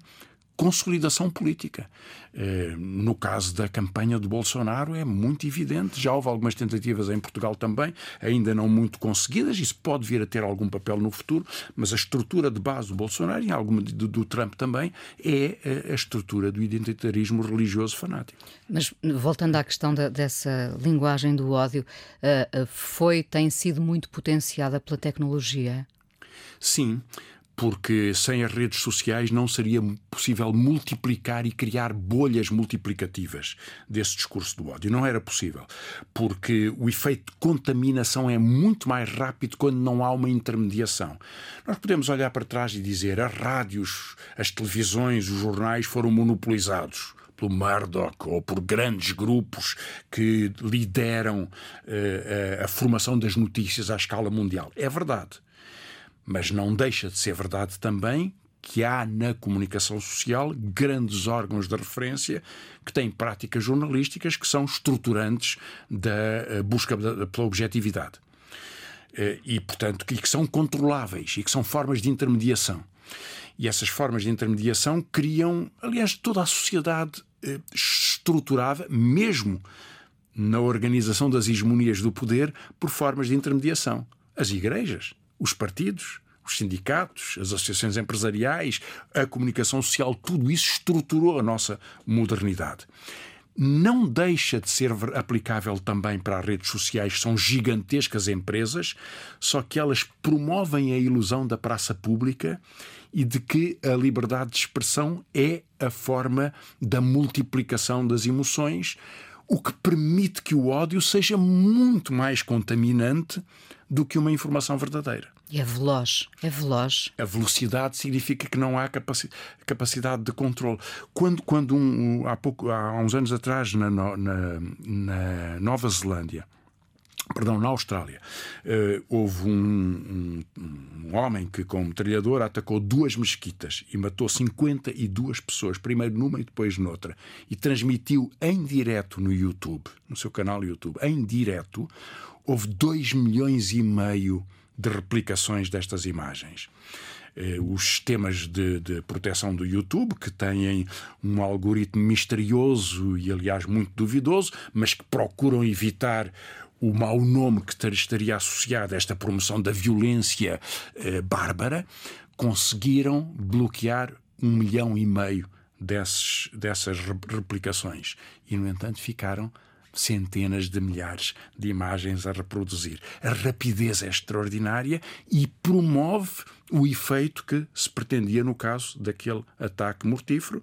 consolidação política. Eh, no caso da campanha do Bolsonaro é muito evidente, já houve algumas tentativas em Portugal também, ainda não muito conseguidas, isso pode vir a ter algum papel no futuro, mas a estrutura de base do Bolsonaro e alguma do, do Trump também é a estrutura do identitarismo religioso fanático. Mas voltando à questão da, dessa linguagem do ódio, eh, eh, foi, tem sido muito potenciada pela tecnologia? Sim porque sem as redes sociais não seria possível multiplicar e criar bolhas multiplicativas desse discurso do ódio. Não era possível, porque o efeito de contaminação é muito mais rápido quando não há uma intermediação. Nós podemos olhar para trás e dizer as rádios, as televisões, os jornais foram monopolizados pelo Murdoch ou por grandes grupos que lideram uh, a formação das notícias à escala mundial. É verdade. Mas não deixa de ser verdade também que há na comunicação social grandes órgãos de referência que têm práticas jornalísticas que são estruturantes da eh, busca pela objetividade. Eh, e, portanto, que são controláveis e que são formas de intermediação. E essas formas de intermediação criam, aliás, toda a sociedade eh, estruturada, mesmo na organização das hegemonias do poder, por formas de intermediação. As igrejas, os partidos, os sindicatos, as associações empresariais, a comunicação social, tudo isso estruturou a nossa modernidade. Não deixa de ser aplicável também para as redes sociais, são gigantescas empresas, só que elas promovem a ilusão da praça pública e de que a liberdade de expressão é a forma da multiplicação das emoções, o que permite que o ódio seja muito mais contaminante do que uma informação verdadeira. E é veloz, é veloz. A velocidade significa que não há capaci capacidade de controle. Quando, quando um, há, pouco, há uns anos atrás, na, na, na Nova Zelândia, perdão, na Austrália, uh, houve um, um, um, homem que, com metralhador, atacou duas mesquitas e matou 52 pessoas, primeiro numa e depois noutra, e transmitiu em direto no YouTube, no seu canal YouTube, em direto, houve 2 milhões e meio de replicações destas imagens eh, os sistemas de, de, proteção do YouTube, que têm um algoritmo misterioso e, aliás, muito duvidoso, mas que procuram evitar o mau nome que estaria associado a esta promoção da violência eh, bárbara, conseguiram bloquear um milhão e meio desses, dessas replicações. E, no entanto, ficaram centenas de milhares de imagens a reproduzir. A rapidez é extraordinária e promove o efeito que se pretendia no caso daquele ataque mortífero,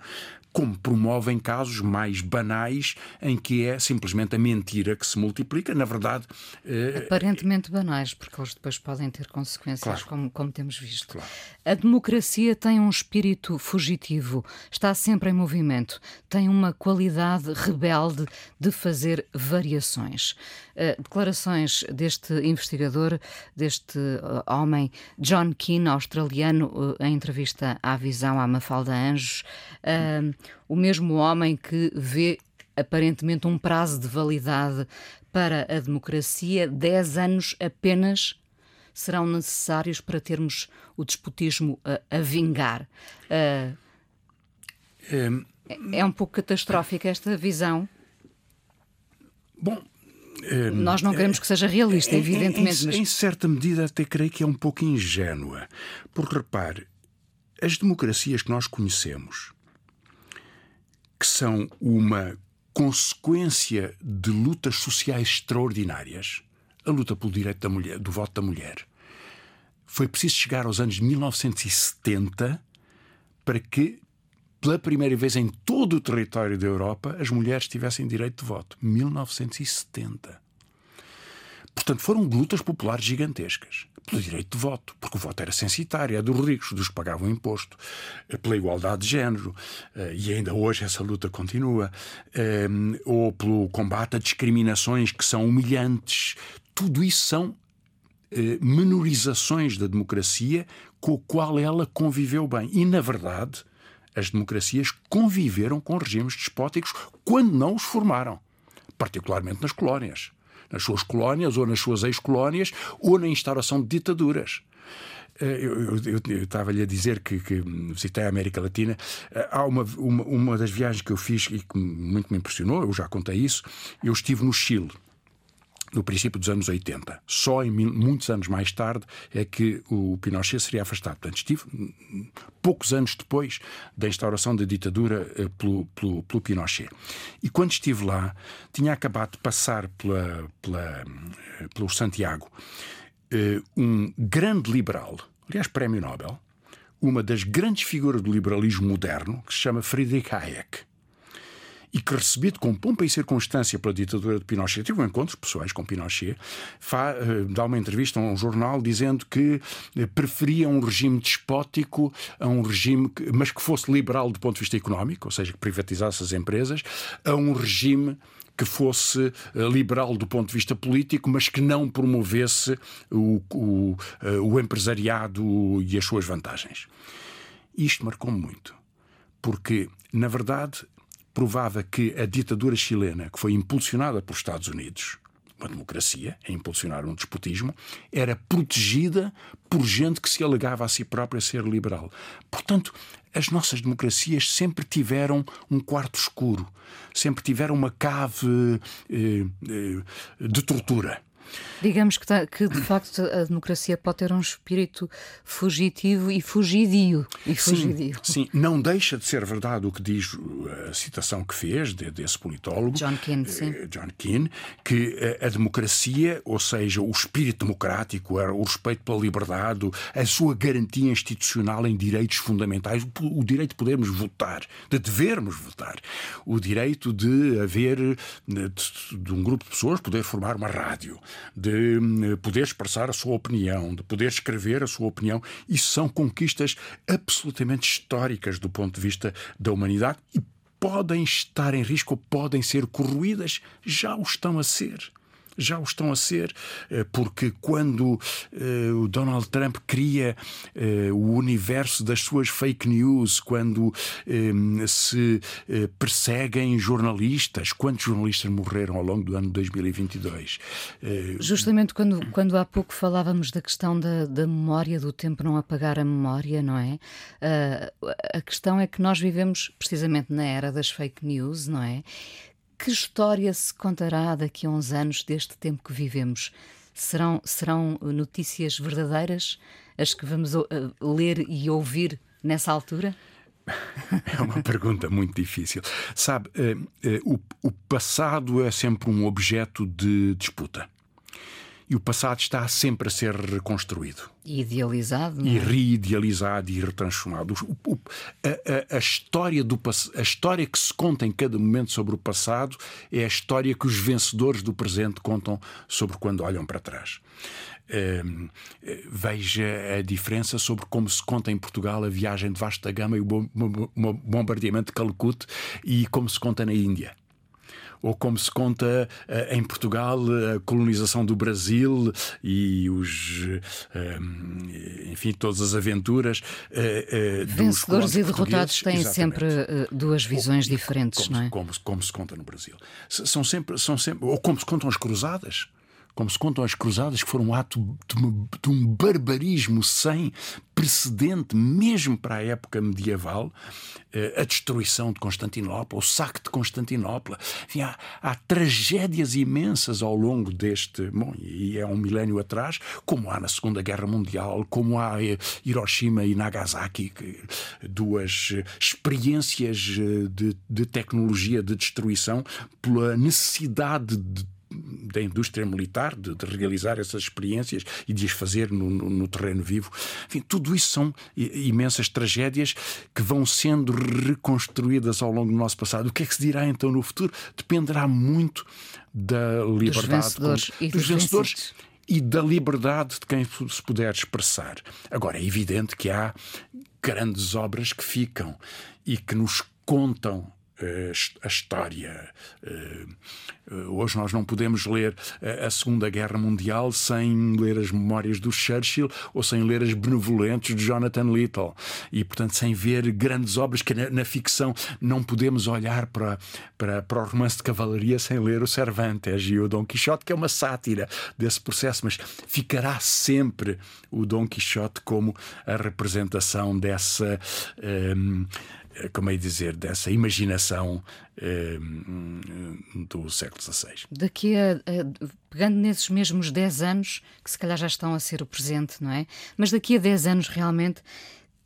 como promovem casos mais banais em que é simplesmente a mentira que se multiplica, na verdade. Eh, Aparentemente banais, porque eles depois podem ter consequências, claro. como, como temos visto. Claro. A democracia tem um espírito fugitivo, está sempre em movimento, tem uma qualidade rebelde de fazer variações. Uh, declarações deste investigador, deste uh, homem, John Keane, australiano, uh, em entrevista à Visão, à Mafalda Anjos o mesmo homem que vê aparentemente um prazo de validade para a democracia, 10 anos apenas serão necessários para termos o despotismo a, a vingar. Uh, é, é um pouco catastrófica esta visão. Bom, nós não queremos que seja realista, evidentemente. Em, mas... em, certa medida, até creio que é um pouco ingênua. Porque repare, as democracias que nós conhecemos que são uma consequência de lutas sociais extraordinárias, a luta pelo direito da mulher, do voto da mulher. Foi preciso chegar aos anos 1970 para que, pela primeira vez em todo o território da Europa, as mulheres tivessem direito de voto. 1970. Portanto, foram lutas populares gigantescas pelo direito de voto, porque o voto era censitário, é dos ricos, dos que pagavam imposto, eh, pela igualdade de género, eh, e ainda hoje essa luta continua, eh, ou pelo combate a discriminações que são humilhantes. Tudo isso são menorizações da democracia com o qual ela conviveu bem. E, na verdade, as democracias conviveram com regimes despóticos quando não os formaram, particularmente nas colónias nas suas colónias ou nas suas ex-colónias ou na instauração de ditaduras. Eh, eu, estava-lhe a dizer que, que, visitei a América Latina. Eh, há uma, uma, uma das viagens que eu fiz e que muito me impressionou, eu já contei isso. Eu estive no Chile no princípio dos anos 80. Só em muitos anos mais tarde é que o Pinochet seria afastado. Portanto, estive poucos anos depois da instauração da ditadura eh, pelo, pelo, pelo Pinochet. E quando estive lá, tinha acabado de passar pela, pela, eh, pelo Santiago eh, um grande liberal, aliás, prémio Nobel, uma das grandes figuras do liberalismo moderno, que se chama Friedrich Hayek e que, recebido com pompa e circunstância pela ditadura de Pinochet, tive encontros pessoais com Pinochet, fa, eh, dá uma entrevista a um jornal dizendo que eh, preferia um regime despótico a um regime, que, mas que fosse liberal do ponto de vista económico, ou seja, que privatizasse as empresas, a um regime que fosse eh, liberal do ponto de vista político, mas que não promovesse o, o, o empresariado e as suas vantagens. Isto marcou-me muito, porque, na verdade, provava que a ditadura chilena, que foi impulsionada pelos Estados Unidos, uma democracia, a impulsionar um despotismo, era protegida por gente que se alegava a si própria ser liberal. Portanto, as nossas democracias sempre tiveram um quarto escuro, sempre tiveram uma cave eh, eh, de tortura. Digamos que, que, de facto a democracia pode ter um espírito fugitivo e fugidio. E fugidio. Sim, sim, não deixa de ser verdade o que diz a citação que fez de, desse politólogo, John Keane. Eh, John Keane, que a, a democracia, ou seja, o espírito democrático, o respeito pela liberdade, a sua garantia institucional em direitos fundamentais, o direito de podermos votar, de devermos votar, o direito de haver, de, de um grupo de pessoas poder formar uma rádio, de hum, poder expressar a sua opinião, de poder escrever a sua opinião. Isso são conquistas absolutamente históricas do ponto de vista da humanidade e podem estar em risco podem ser corroídas, já o estão a ser já o estão a ser, eh, porque quando uh, o Donald Trump cria uh, o universo das suas fake news, quando se perseguem jornalistas, quantos jornalistas morreram ao longo do ano 2022? Justamente quando, quando há pouco falávamos da questão da, da memória, do tempo não apagar a memória, não é? a questão é que nós vivemos precisamente na era das fake news, não é? Que história se contará daqui a uns anos deste tempo que vivemos? Serão, serão notícias verdadeiras as que vamos uh, ler e ouvir nessa altura? É uma pergunta muito difícil. Sabe, uh, uh, o, o passado é sempre um objeto de disputa e o passado está sempre a ser reconstruído. E idealizado. E é? reidealizado e retransformado. O, o, a, a, a, história do, a história que se conta em cada momento sobre o passado é a história que os vencedores do presente contam sobre quando olham para trás. Uh, veja a diferença sobre como se conta em Portugal a viagem de vasta gama e o bombardeamento de Calcute e como se conta na Índia ou como se conta uh, em Portugal a colonização do Brasil e os, uh, enfim, todas as aventuras. Uh, Vencedores e derrotados têm Exatamente. sempre duas visões diferentes, como, não é? Como, como, se conta no Brasil. São sempre, são sempre, ou como se contam as cruzadas como se contam as cruzadas, que foram um ato de, um barbarismo sem precedente, mesmo para a época medieval, eh, a destruição de Constantinopla, o saque de Constantinopla. Enfim, há, há, tragédias imensas ao longo deste. Bom, e é um milénio atrás, como há na Segunda Guerra Mundial, como há eh, Hiroshima e Nagasaki, duas experiências eh, de, de tecnologia de destruição pela necessidade de da indústria militar, de, de, realizar essas experiências e de as fazer no, no, no terreno vivo. Enfim, tudo isso são imensas tragédias que vão sendo reconstruídas ao longo do nosso passado. O que é que se dirá então no futuro? Dependerá muito da liberdade dos vencedores, com, dos vencedores e da liberdade de quem se puder expressar. Agora, é evidente que há grandes obras que ficam e que nos contam a história. Eh, eh, hoje nós não podemos ler a Segunda Guerra Mundial sem ler as memórias do Churchill ou sem ler as benevolentes de Jonathan Little. E, portanto, sem ver grandes obras que na, ficção não podemos olhar para, para, para o romance de cavalaria sem ler o Cervantes e o Dom Quixote, que é uma sátira desse processo, mas ficará sempre o Dom Quixote como a representação dessa. Um, eh, como é dizer, dessa imaginação eh, do século XVI. Daqui a, a, pegando nesses mesmos 10 anos, que se calhar já estão a ser o presente, não é? Mas daqui a 10 anos realmente,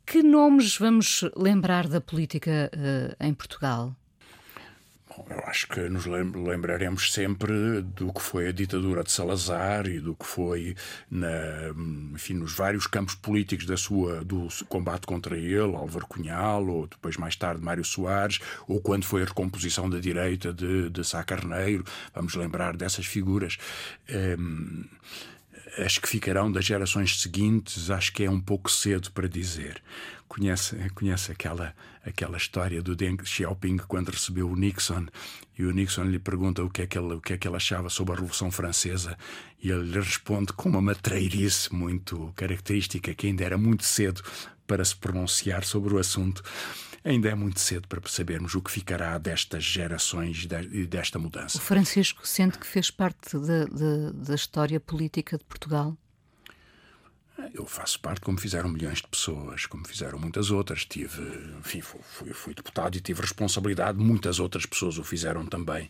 que nomes vamos lembrar da política uh, em Portugal? Eu acho que nos lembraremos sempre do que foi a ditadura de Salazar e do que foi na, enfim, nos vários campos políticos da sua, do combate contra ele, Álvaro Cunhal, ou depois mais tarde Mário Soares, ou quando foi a recomposição da direita de, de Sá Carneiro. Vamos lembrar dessas figuras. Um, as que ficarão das gerações seguintes, acho que é um pouco cedo para dizer. Conhece, conhece aquela, aquela história do Deng Xiaoping quando recebeu o Nixon e o Nixon lhe pergunta o que é que ele, o que é que ele achava sobre a Revolução Francesa e ele lhe responde com uma matreirice muito característica que ainda era muito cedo para se pronunciar sobre o assunto. Ainda é muito cedo para sabermos o que ficará destas gerações e desta mudança. O Francisco sente que fez parte da história política de Portugal? Eu faço parte, como fizeram milhões de pessoas, como fizeram muitas outras. Tive, enfim, fui, fui, deputado e tive responsabilidade. Muitas outras pessoas o fizeram também.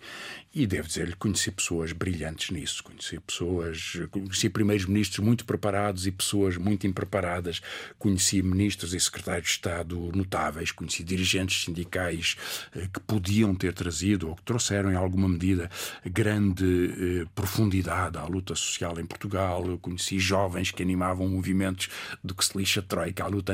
E devo dizer-lhe, conheci pessoas brilhantes nisso. Conheci pessoas, conheci primeiros ministros muito preparados e pessoas muito impreparadas. Conheci ministros e secretários de Estado notáveis. Conheci dirigentes sindicais eh, que podiam ter trazido ou que trouxeram, em alguma medida, grande eh, profundidade à luta social em Portugal. Conheci jovens que animavam movimentos do que se lixa a Troika, a luta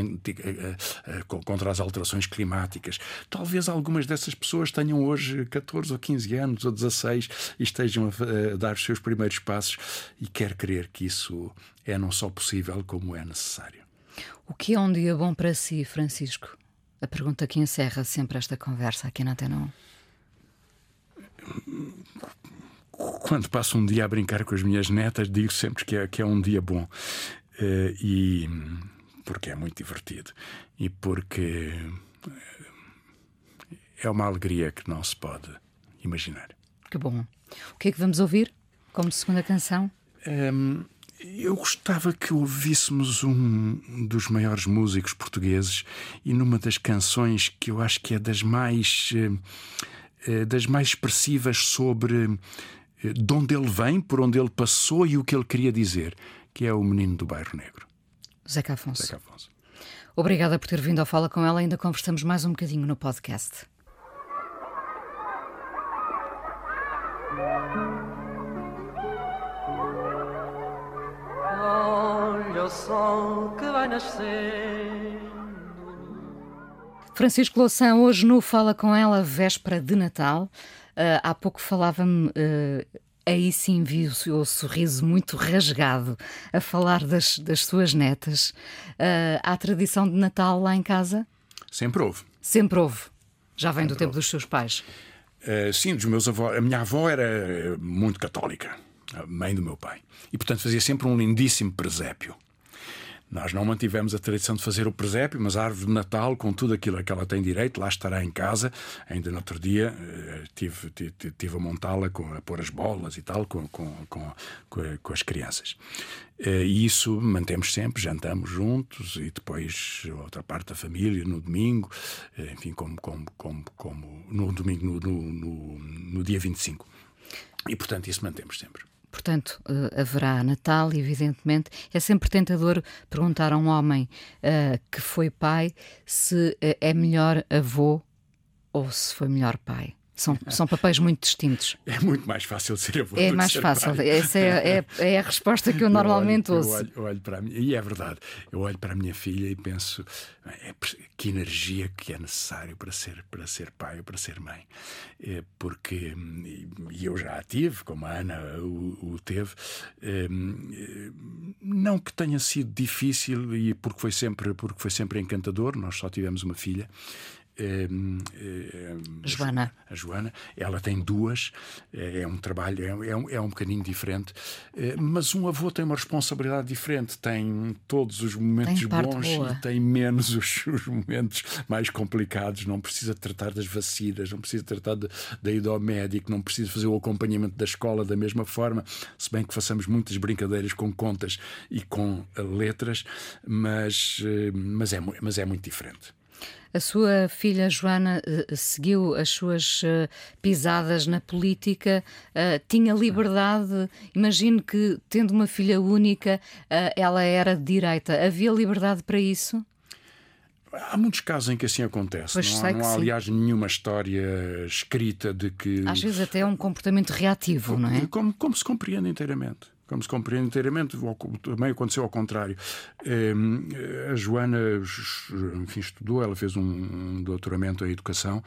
contra as alterações climáticas. Talvez algumas dessas pessoas tenham hoje 14 ou 15 anos ou 16 e estejam a dar os seus primeiros passos e quer crer que isso é não só possível como é necessário. O que é um dia bom para si, Francisco? A pergunta que encerra sempre esta conversa aqui na Antena 1. Quando passo um dia a brincar com as minhas netas, digo sempre que é, que é um dia bom. Uh, e porque é muito divertido e porque é uma alegria que não se pode imaginar. Que bom. O que é que vamos ouvir como segunda canção? Um, ehm, eu gostava que ouvíssemos um dos maiores músicos portugueses e numa das canções que eu acho que é das mais uh, das mais expressivas sobre de onde ele vem, por onde ele passou e o que ele queria dizer que é o menino do bairro negro. Zeca Afonso. Zeca Afonso. Obrigada por ter vindo ao Fala com ela. Ainda conversamos mais um bocadinho no podcast. Olha o sol que vai nascer. Francisco Louçã, hoje no Fala com ela, véspera de Natal. Uh, há pouco falava-me uh, aí sim vi o seu sorriso muito rasgado a falar das, das suas netas. Uh, há tradição de Natal lá em casa? Sempre houve. Sempre houve. Já vem Sempre do tempo houve. dos seus pais? Uh, sim, dos meus avós. A minha avó era muito católica, a mãe do meu pai. E, portanto, fazia sempre um lindíssimo presépio. Nós não mantivemos a tradição de fazer o presépio, mas a árvore de Natal, com tudo aquilo a que ela tem direito, lá estará em casa. Ainda no outro dia eh, tive, tive, tive a montá-la, a pôr as bolas e tal, com, com, com, com as crianças. Eh, e isso mantemos sempre, jantamos juntos e depois outra parte da família no domingo, eh, enfim, como, como, como, como no domingo, no, no, no, no dia 25. E portanto, isso mantemos sempre. Portanto, uh, haverá Natal, evidentemente. É sempre tentador perguntar a um homem uh, que foi pai se uh, é melhor avô ou se foi melhor pai. São, são papéis muito distintos. É muito mais fácil ser avô. É do mais que ser fácil. pai. Essa é, é, é a resposta que eu normalmente eu olho, ouço. Eu olho, eu olho para a minha, e é verdade. Eu olho para a minha filha e penso é, que energia que é necessário para ser, para ser pai ou para ser mãe. É, porque, e eu já a tive, como a Ana o, o teve, é, não que tenha sido difícil, e porque foi sempre, porque foi sempre encantador, nós só tivemos uma filha. É, é, Joana. A Joana, ela tem duas, é, é um trabalho, é, é, um, é um bocadinho diferente, é, mas um avô tem uma responsabilidade diferente, tem todos os momentos bons boa. e tem menos os, os, momentos mais complicados. Não precisa tratar das vacinas, não precisa tratar de, da ida ao médico, não precisa fazer o acompanhamento da escola da mesma forma, se bem que façamos muitas brincadeiras com contas e com letras, mas, mas, é, mas é muito diferente. A sua filha Joana uh, seguiu as suas uh, pisadas na política, uh, tinha liberdade. Imagino que, tendo uma filha única, ela era de direita. Havia liberdade para isso? Há muitos casos em que assim acontece. Pois não há, não há aliás, nenhuma história escrita de que. Às vezes até é um comportamento reativo, como, não é? Como, como se compreende inteiramente como se compreende inteiramente, também aconteceu ao contrário. A Joana enfim, estudou, ela fez um doutoramento em educação,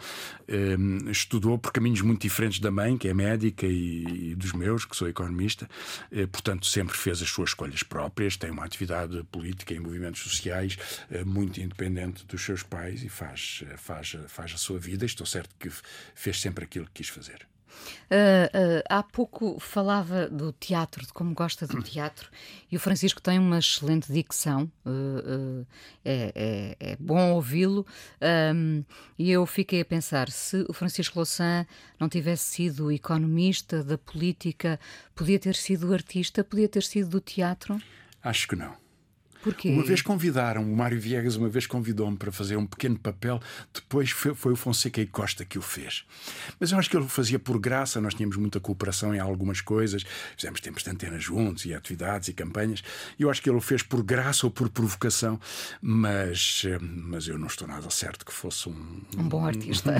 estudou por caminhos muito diferentes da mãe, que é médica, e dos meus, que sou economista, portanto, sempre fez as suas escolhas próprias, tem uma atividade política em movimentos sociais muito independente dos seus pais e faz, faz, faz a sua vida. Estou certo que fez sempre aquilo que quis fazer. Uh, uh, há pouco falava do teatro, de como gosta do teatro, e o Francisco tem uma excelente dicção, uh, é, é, é, bom ouvi-lo. Um, e eu fiquei a pensar: se o Francisco Louçã não tivesse sido economista da política, podia ter sido artista, podia ter sido do teatro? Acho que não. Porquê? Uma vez convidaram, o Mário Viegas uma vez convidou-me para fazer um pequeno papel, depois foi, foi, o Fonseca e Costa que o fez. Mas eu acho que ele o fazia por graça, nós tínhamos muita cooperação em algumas coisas, fizemos tempos de antena juntos e atividades e campanhas, e eu acho que ele o fez por graça ou por provocação, mas, mas eu não estou nada certo que fosse um... Um bom artista.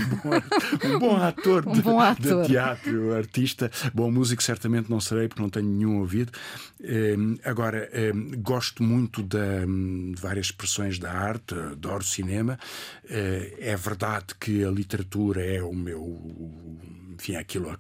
Um, um bom ator, um de, bom ator. de teatro, artista. Bom músico certamente não serei, porque não tenho nenhum ouvido. Agora, gosto muito da de várias expressões da arte, adoro cinema. É verdade que a literatura é o meu. Enfim, é aquilo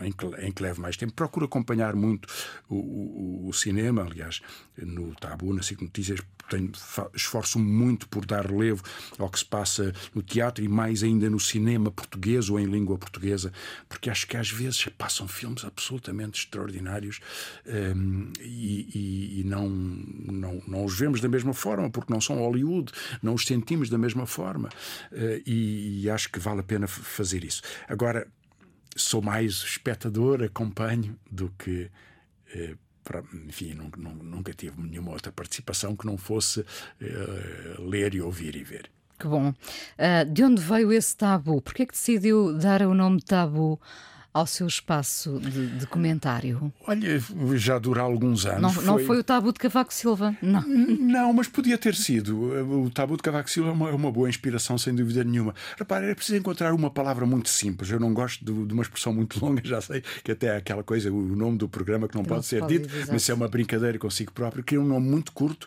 em que, em que levo mais tempo. Procuro acompanhar muito o, o, o cinema, aliás, no Tabu, na SIC Notícias, tenho, esforço muito por dar relevo ao que se passa no teatro e mais ainda no cinema português ou em língua portuguesa, porque acho que às vezes passam filmes absolutamente extraordinários um, e, e, e, não, não, não os vemos da mesma forma, porque não são Hollywood, não os sentimos da mesma forma uh, e, e acho que vale a pena fazer isso. Agora, sou mais espectador, acompanho, do que. Uh, enfim, nunca, nunca tive nenhuma outra participação que não fosse uh, ler e ouvir e ver. Que bom. Uh, de onde veio esse tabu? Por que é que decidiu dar o nome tabu ao seu espaço de, de, comentário? Olha, já dura alguns anos. Não foi... não foi o tabu de Cavaco Silva? Não. Não, mas podia ter sido. O tabu de Cavaco Silva é uma, é uma boa inspiração, sem dúvida nenhuma. Repare, era preciso encontrar uma palavra muito simples. Eu não gosto de, de, uma expressão muito longa, já sei que até é aquela coisa, o nome do programa que não que pode não ser pode dito, dizer. mas é uma brincadeira consigo próprio. Queria um nome muito curto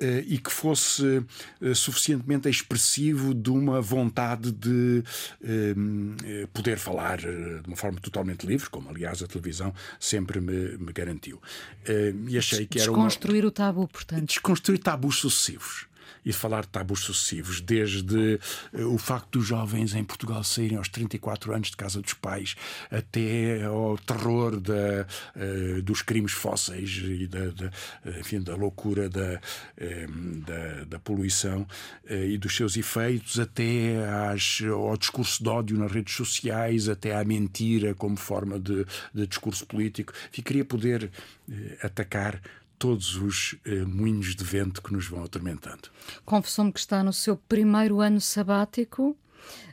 uh, e que fosse uh, suficientemente expressivo de uma vontade de uh, poder falar de uma forma totalmente livre, como aliás a televisão sempre me, me garantiu. Uh, e achei que era Desconstruir uma... o tabu, portanto. Desconstruir tabus sucessivos e falar de tabus sucessivos, desde uh, o facto dos jovens em Portugal saírem aos 34 anos de casa dos pais, até ao terror da, uh, dos crimes fósseis e da, da, enfim, da loucura da, da, da, poluição e dos seus efeitos, até às, ao discurso de ódio nas redes sociais, até à mentira como forma de, de discurso político. Enfim, queria poder atacar todos os eh, moinhos de vento que nos vão atormentando. Confessou-me que está no seu primeiro ano sabático,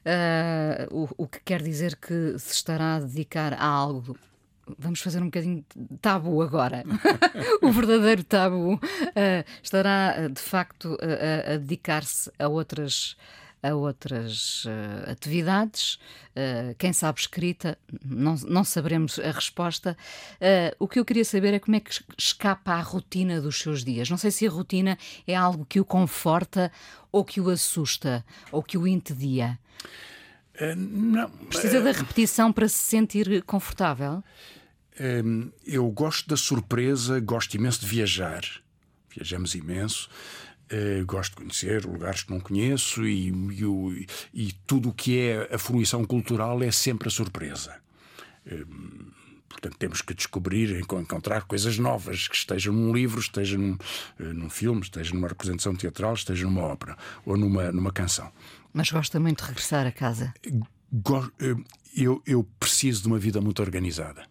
uh, o, o, que quer dizer que se estará a dedicar a algo. Vamos fazer um bocadinho de tabu agora. o verdadeiro tabu uh, estará de facto a, a dedicar-se a outras a outras uh, atividades. Uh, quem sabe escrita, não, não saberemos a resposta. Uh, o que eu queria saber é como é que escapa à rotina dos seus dias. Não sei se a rotina é algo que o conforta ou que o assusta ou que o entedia. não. Precisa da repetição para se sentir confortável? Eu gosto da surpresa, gosto imenso de viajar. Viajamos imenso. Uh, gosto de conhecer lugares que não conheço e, e, e tudo o que é a fruição cultural é sempre a surpresa. Uh, portanto, temos que descobrir, encontrar coisas novas que estejam num livro, esteja num, uh, num filme, esteja numa representação teatral, esteja numa ópera ou numa, numa canção. Mas gosta muito de regressar a casa? Go eu, eu preciso de uma vida muito organizada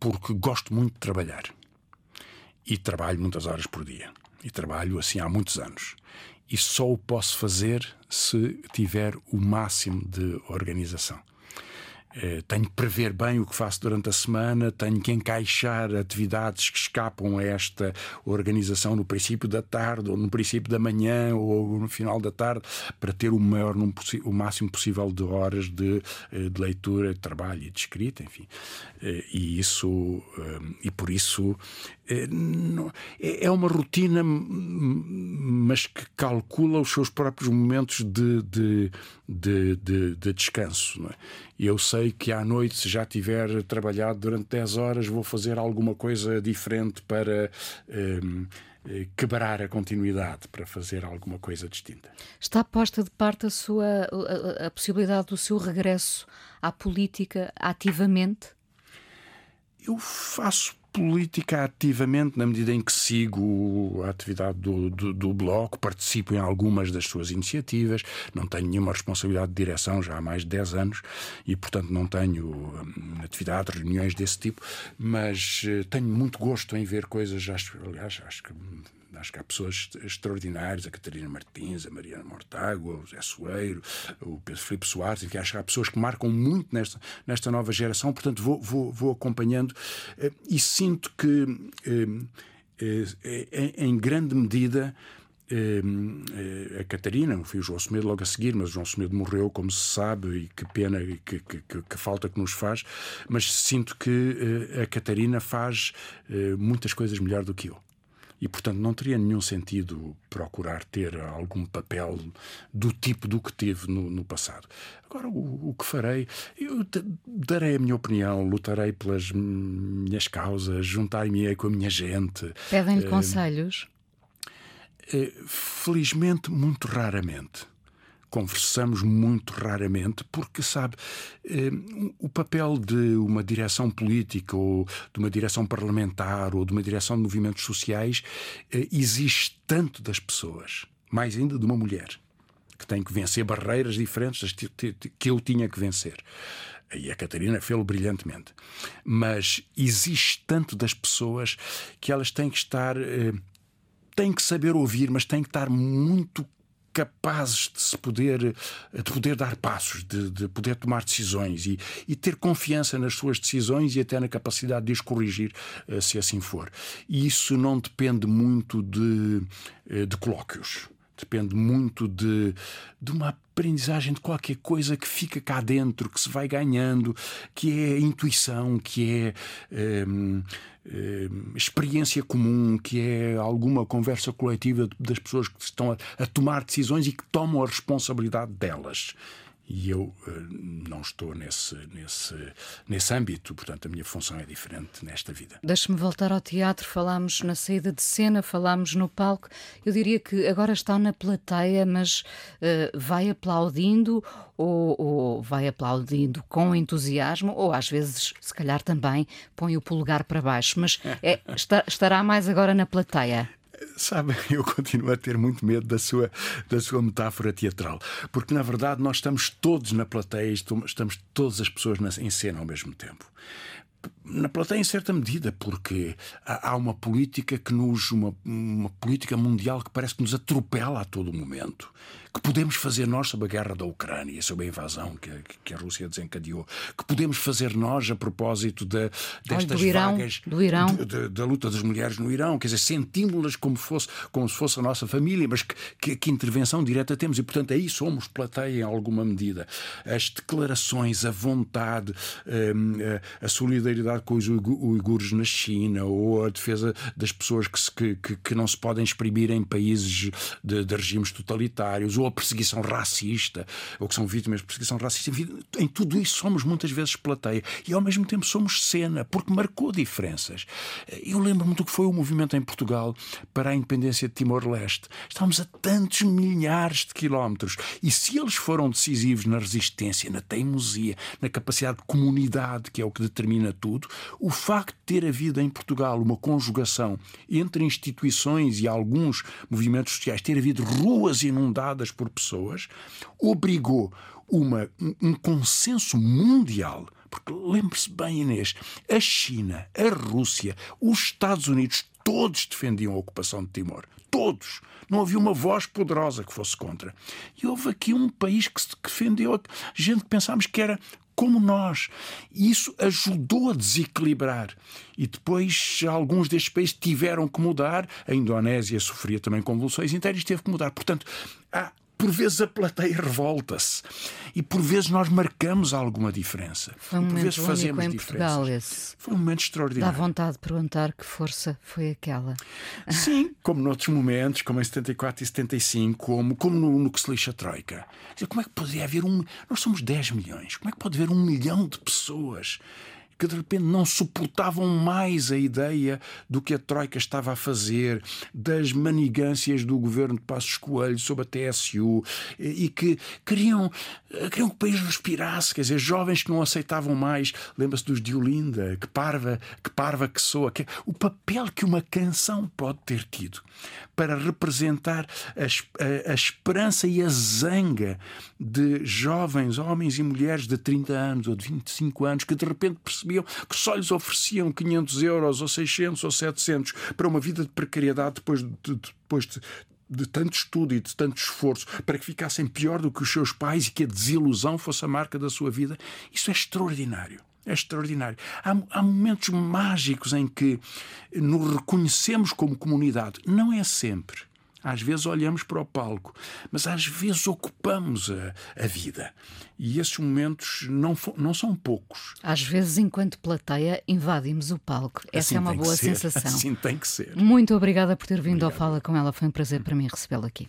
porque gosto muito de trabalhar e trabalho muitas horas por dia e trabalho assim há muitos anos. E só o posso fazer se tiver o máximo de organização. Eh, tenho que prever bem o que faço durante a semana, tenho que encaixar atividades que escapam a esta organização no princípio da tarde, ou no princípio da manhã, ou no final da tarde, para ter o maior, o máximo possível de horas de, eh, de leitura, de trabalho e de escrita, enfim. Eh, e isso, e por isso é, é, é uma rotina, mas que calcula os seus próprios momentos de, de, de, de, de descanso. É? Eu sei que à noite, se já tiver trabalhado durante 10 horas, vou fazer alguma coisa diferente para. Um, eh, quebrar a continuidade para fazer alguma coisa distinta. Está posta de parte a sua a, a possibilidade do seu regresso à política ativamente? Eu faço política ativamente na medida em que sigo a atividade do, do, do, Bloco, participo em algumas das suas iniciativas, não tenho nenhuma responsabilidade de direção já há mais de 10 anos e, portanto, não tenho hum, atividade, reuniões desse tipo, mas uh, tenho muito gosto em ver coisas, acho, aliás, acho que Acho que há pessoas extraordinárias, a Catarina Martins, a Mariana Mortágua, o Zé Soeiro, o Pedro Filipe Soares, e que acho que há pessoas que marcam muito nesta, nesta nova geração, portanto vou, vou, vou acompanhando. Eh, e sinto que eh, eh, em grande medida a Catarina, o filho João Semedo logo a seguir, mas João Semedo morreu, como se sabe, e que pena e que, que, que, falta que nos faz, mas sinto que a Catarina faz muitas coisas melhor do que eu e, portanto, não teria nenhum sentido procurar ter algum papel do tipo do que tive no, no passado. Agora, o, o, que farei? Eu darei a minha opinião, lutarei pelas minhas causas, juntar-me com a minha gente. Pedem-lhe uh, conselhos? Uh, felizmente, muito raramente conversamos muito raramente, porque, sabe, eh, o papel de uma direção política ou de uma direção parlamentar ou de uma direção de movimentos sociais eh, exige tanto das pessoas, mais ainda de uma mulher, que tem que vencer barreiras diferentes das que eu tinha que vencer. E a Catarina fez-lo brilhantemente. Mas existe tanto das pessoas que elas têm que estar. Eh, têm que saber ouvir, mas têm que estar muito capazes de se poder, de poder dar passos, de, de poder tomar decisões e, e, ter confiança nas suas decisões e até na capacidade de as corrigir, eh, se assim for. E isso não depende muito de, eh, de colóquios. Depende muito de, de uma aprendizagem de qualquer coisa que fica cá dentro, que se vai ganhando, que é intuição, que é. Eh, experiência comum, que é alguma conversa coletiva das pessoas que estão a, a tomar decisões e que tomam a responsabilidade delas e eu uh, não estou nesse, nesse, nesse âmbito, portanto a minha função é diferente nesta vida. Deixe-me voltar ao teatro, falámos na saída de cena, falámos no palco. Eu diria que agora está na plateia, mas uh, vai aplaudindo ou, ou, vai aplaudindo com entusiasmo, ou às vezes, se calhar também, põe o polegar para baixo, mas é, está, estará mais agora na plateia. Sabe, eu continuo a ter muito medo da sua, da sua metáfora teatral, porque na verdade nós estamos todos na plateia, estamos todas as pessoas em cena ao mesmo tempo. Na plateia em certa medida, porque há uma política que nos uma, uma política mundial que parece que nos atropela a todo momento, que podemos fazer nós sobre a guerra da Ucrânia, sobre a invasão que, que a Rússia desencadeou, que podemos fazer nós a propósito de, destas do Irão, vagas do Irão. de- de- da luta das mulheres no Irão, quer dizer, sentimos-las como, fosse, como se fosse a nossa família, mas que, que, que intervenção direta temos e, portanto, aí somos plateia em alguma medida. As declarações, a vontade, hum, a, a solidariedade com os uigu- uigures na China ou a defesa das pessoas que, se- que, que, que não se podem exprimir em países de, de regimes totalitários ou perseguição racista, ou que são vítimas de perseguição racista, em tudo isso somos muitas vezes plateia e ao mesmo tempo somos cena, porque marcou diferenças. Eu lembro-me do que foi o movimento em Portugal para a independência de Timor-Leste. Estávamos a tantos milhares de quilómetros e se eles foram decisivos na resistência, na teimosia, na capacidade de comunidade, que é o que determina tudo, o facto de ter havido em Portugal uma conjugação entre instituições e alguns movimentos sociais, ter havido ruas inundadas por pessoas, obrigou uma, um, consenso mundial. Porque lembre-se bem, Inês, a China, a Rússia, os Estados Unidos, todos defendiam a ocupação de Timor. Todos. Não havia uma voz poderosa que fosse contra. E houve aqui um país que se defendeu, gente que pensámos que era como nós. E isso ajudou a desequilibrar. E depois alguns destes países tiveram que mudar. A Indonésia sofria também convulsões internas e teve que mudar. Portanto, há, por vezes a plateia revolta-se. E por vezes nós marcamos alguma diferença. Foi um por momento vezes fazemos em diferenças. Portugal esse. Foi um momento Dá extraordinário. vontade de perguntar que força foi aquela. Sim, como noutros momentos, como em 74 e 75, como, como no, no que se lixa a Troika. Dizer, como é que poderia haver um. Nós somos 10 milhões. Como é que pode haver um milhão de pessoas que de repente não suportavam mais a ideia do que a Troika estava a fazer, das manigâncias do governo de Passos Coelho sobre a TSU e que queriam, queriam que o país respirasse, quer dizer, jovens que não aceitavam mais. Lembra-se dos de Olinda, que parva, que parva que soa, que, o papel que uma canção pode ter tido para representar a, a- a esperança e a zanga de jovens, homens e mulheres de 30 anos ou de 25 anos que de repente percebiam que só lhes ofereciam 500 euros ou 600 ou 700 para uma vida de precariedade depois de, de- depois de de tanto estudo e de tanto esforço para que ficassem pior do que os seus pais e que a desilusão fosse a marca da sua vida, isso é extraordinário. É extraordinário. Há, há momentos mágicos em que nos reconhecemos como comunidade. Não é sempre. Às vezes olhamos para o palco, mas às vezes ocupamos a, a vida. E esses momentos não, não são poucos. Às vezes, enquanto plateia, invadimos o palco. Essa Assim é uma boa sensação. Assim tem que ser. Muito obrigada por ter vindo ao Fala com ela. Foi um prazer para mim recebê-la aqui.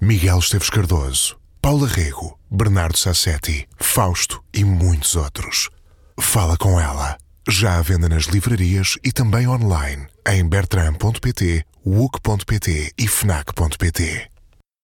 Miguel Esteves Cardoso, Paula Rego, Bernardo Sassetti, Fausto e muitos outros. Fala com ela. Já à venda nas livrarias e também online em bertram.pt, wook.pt e fnac.pt.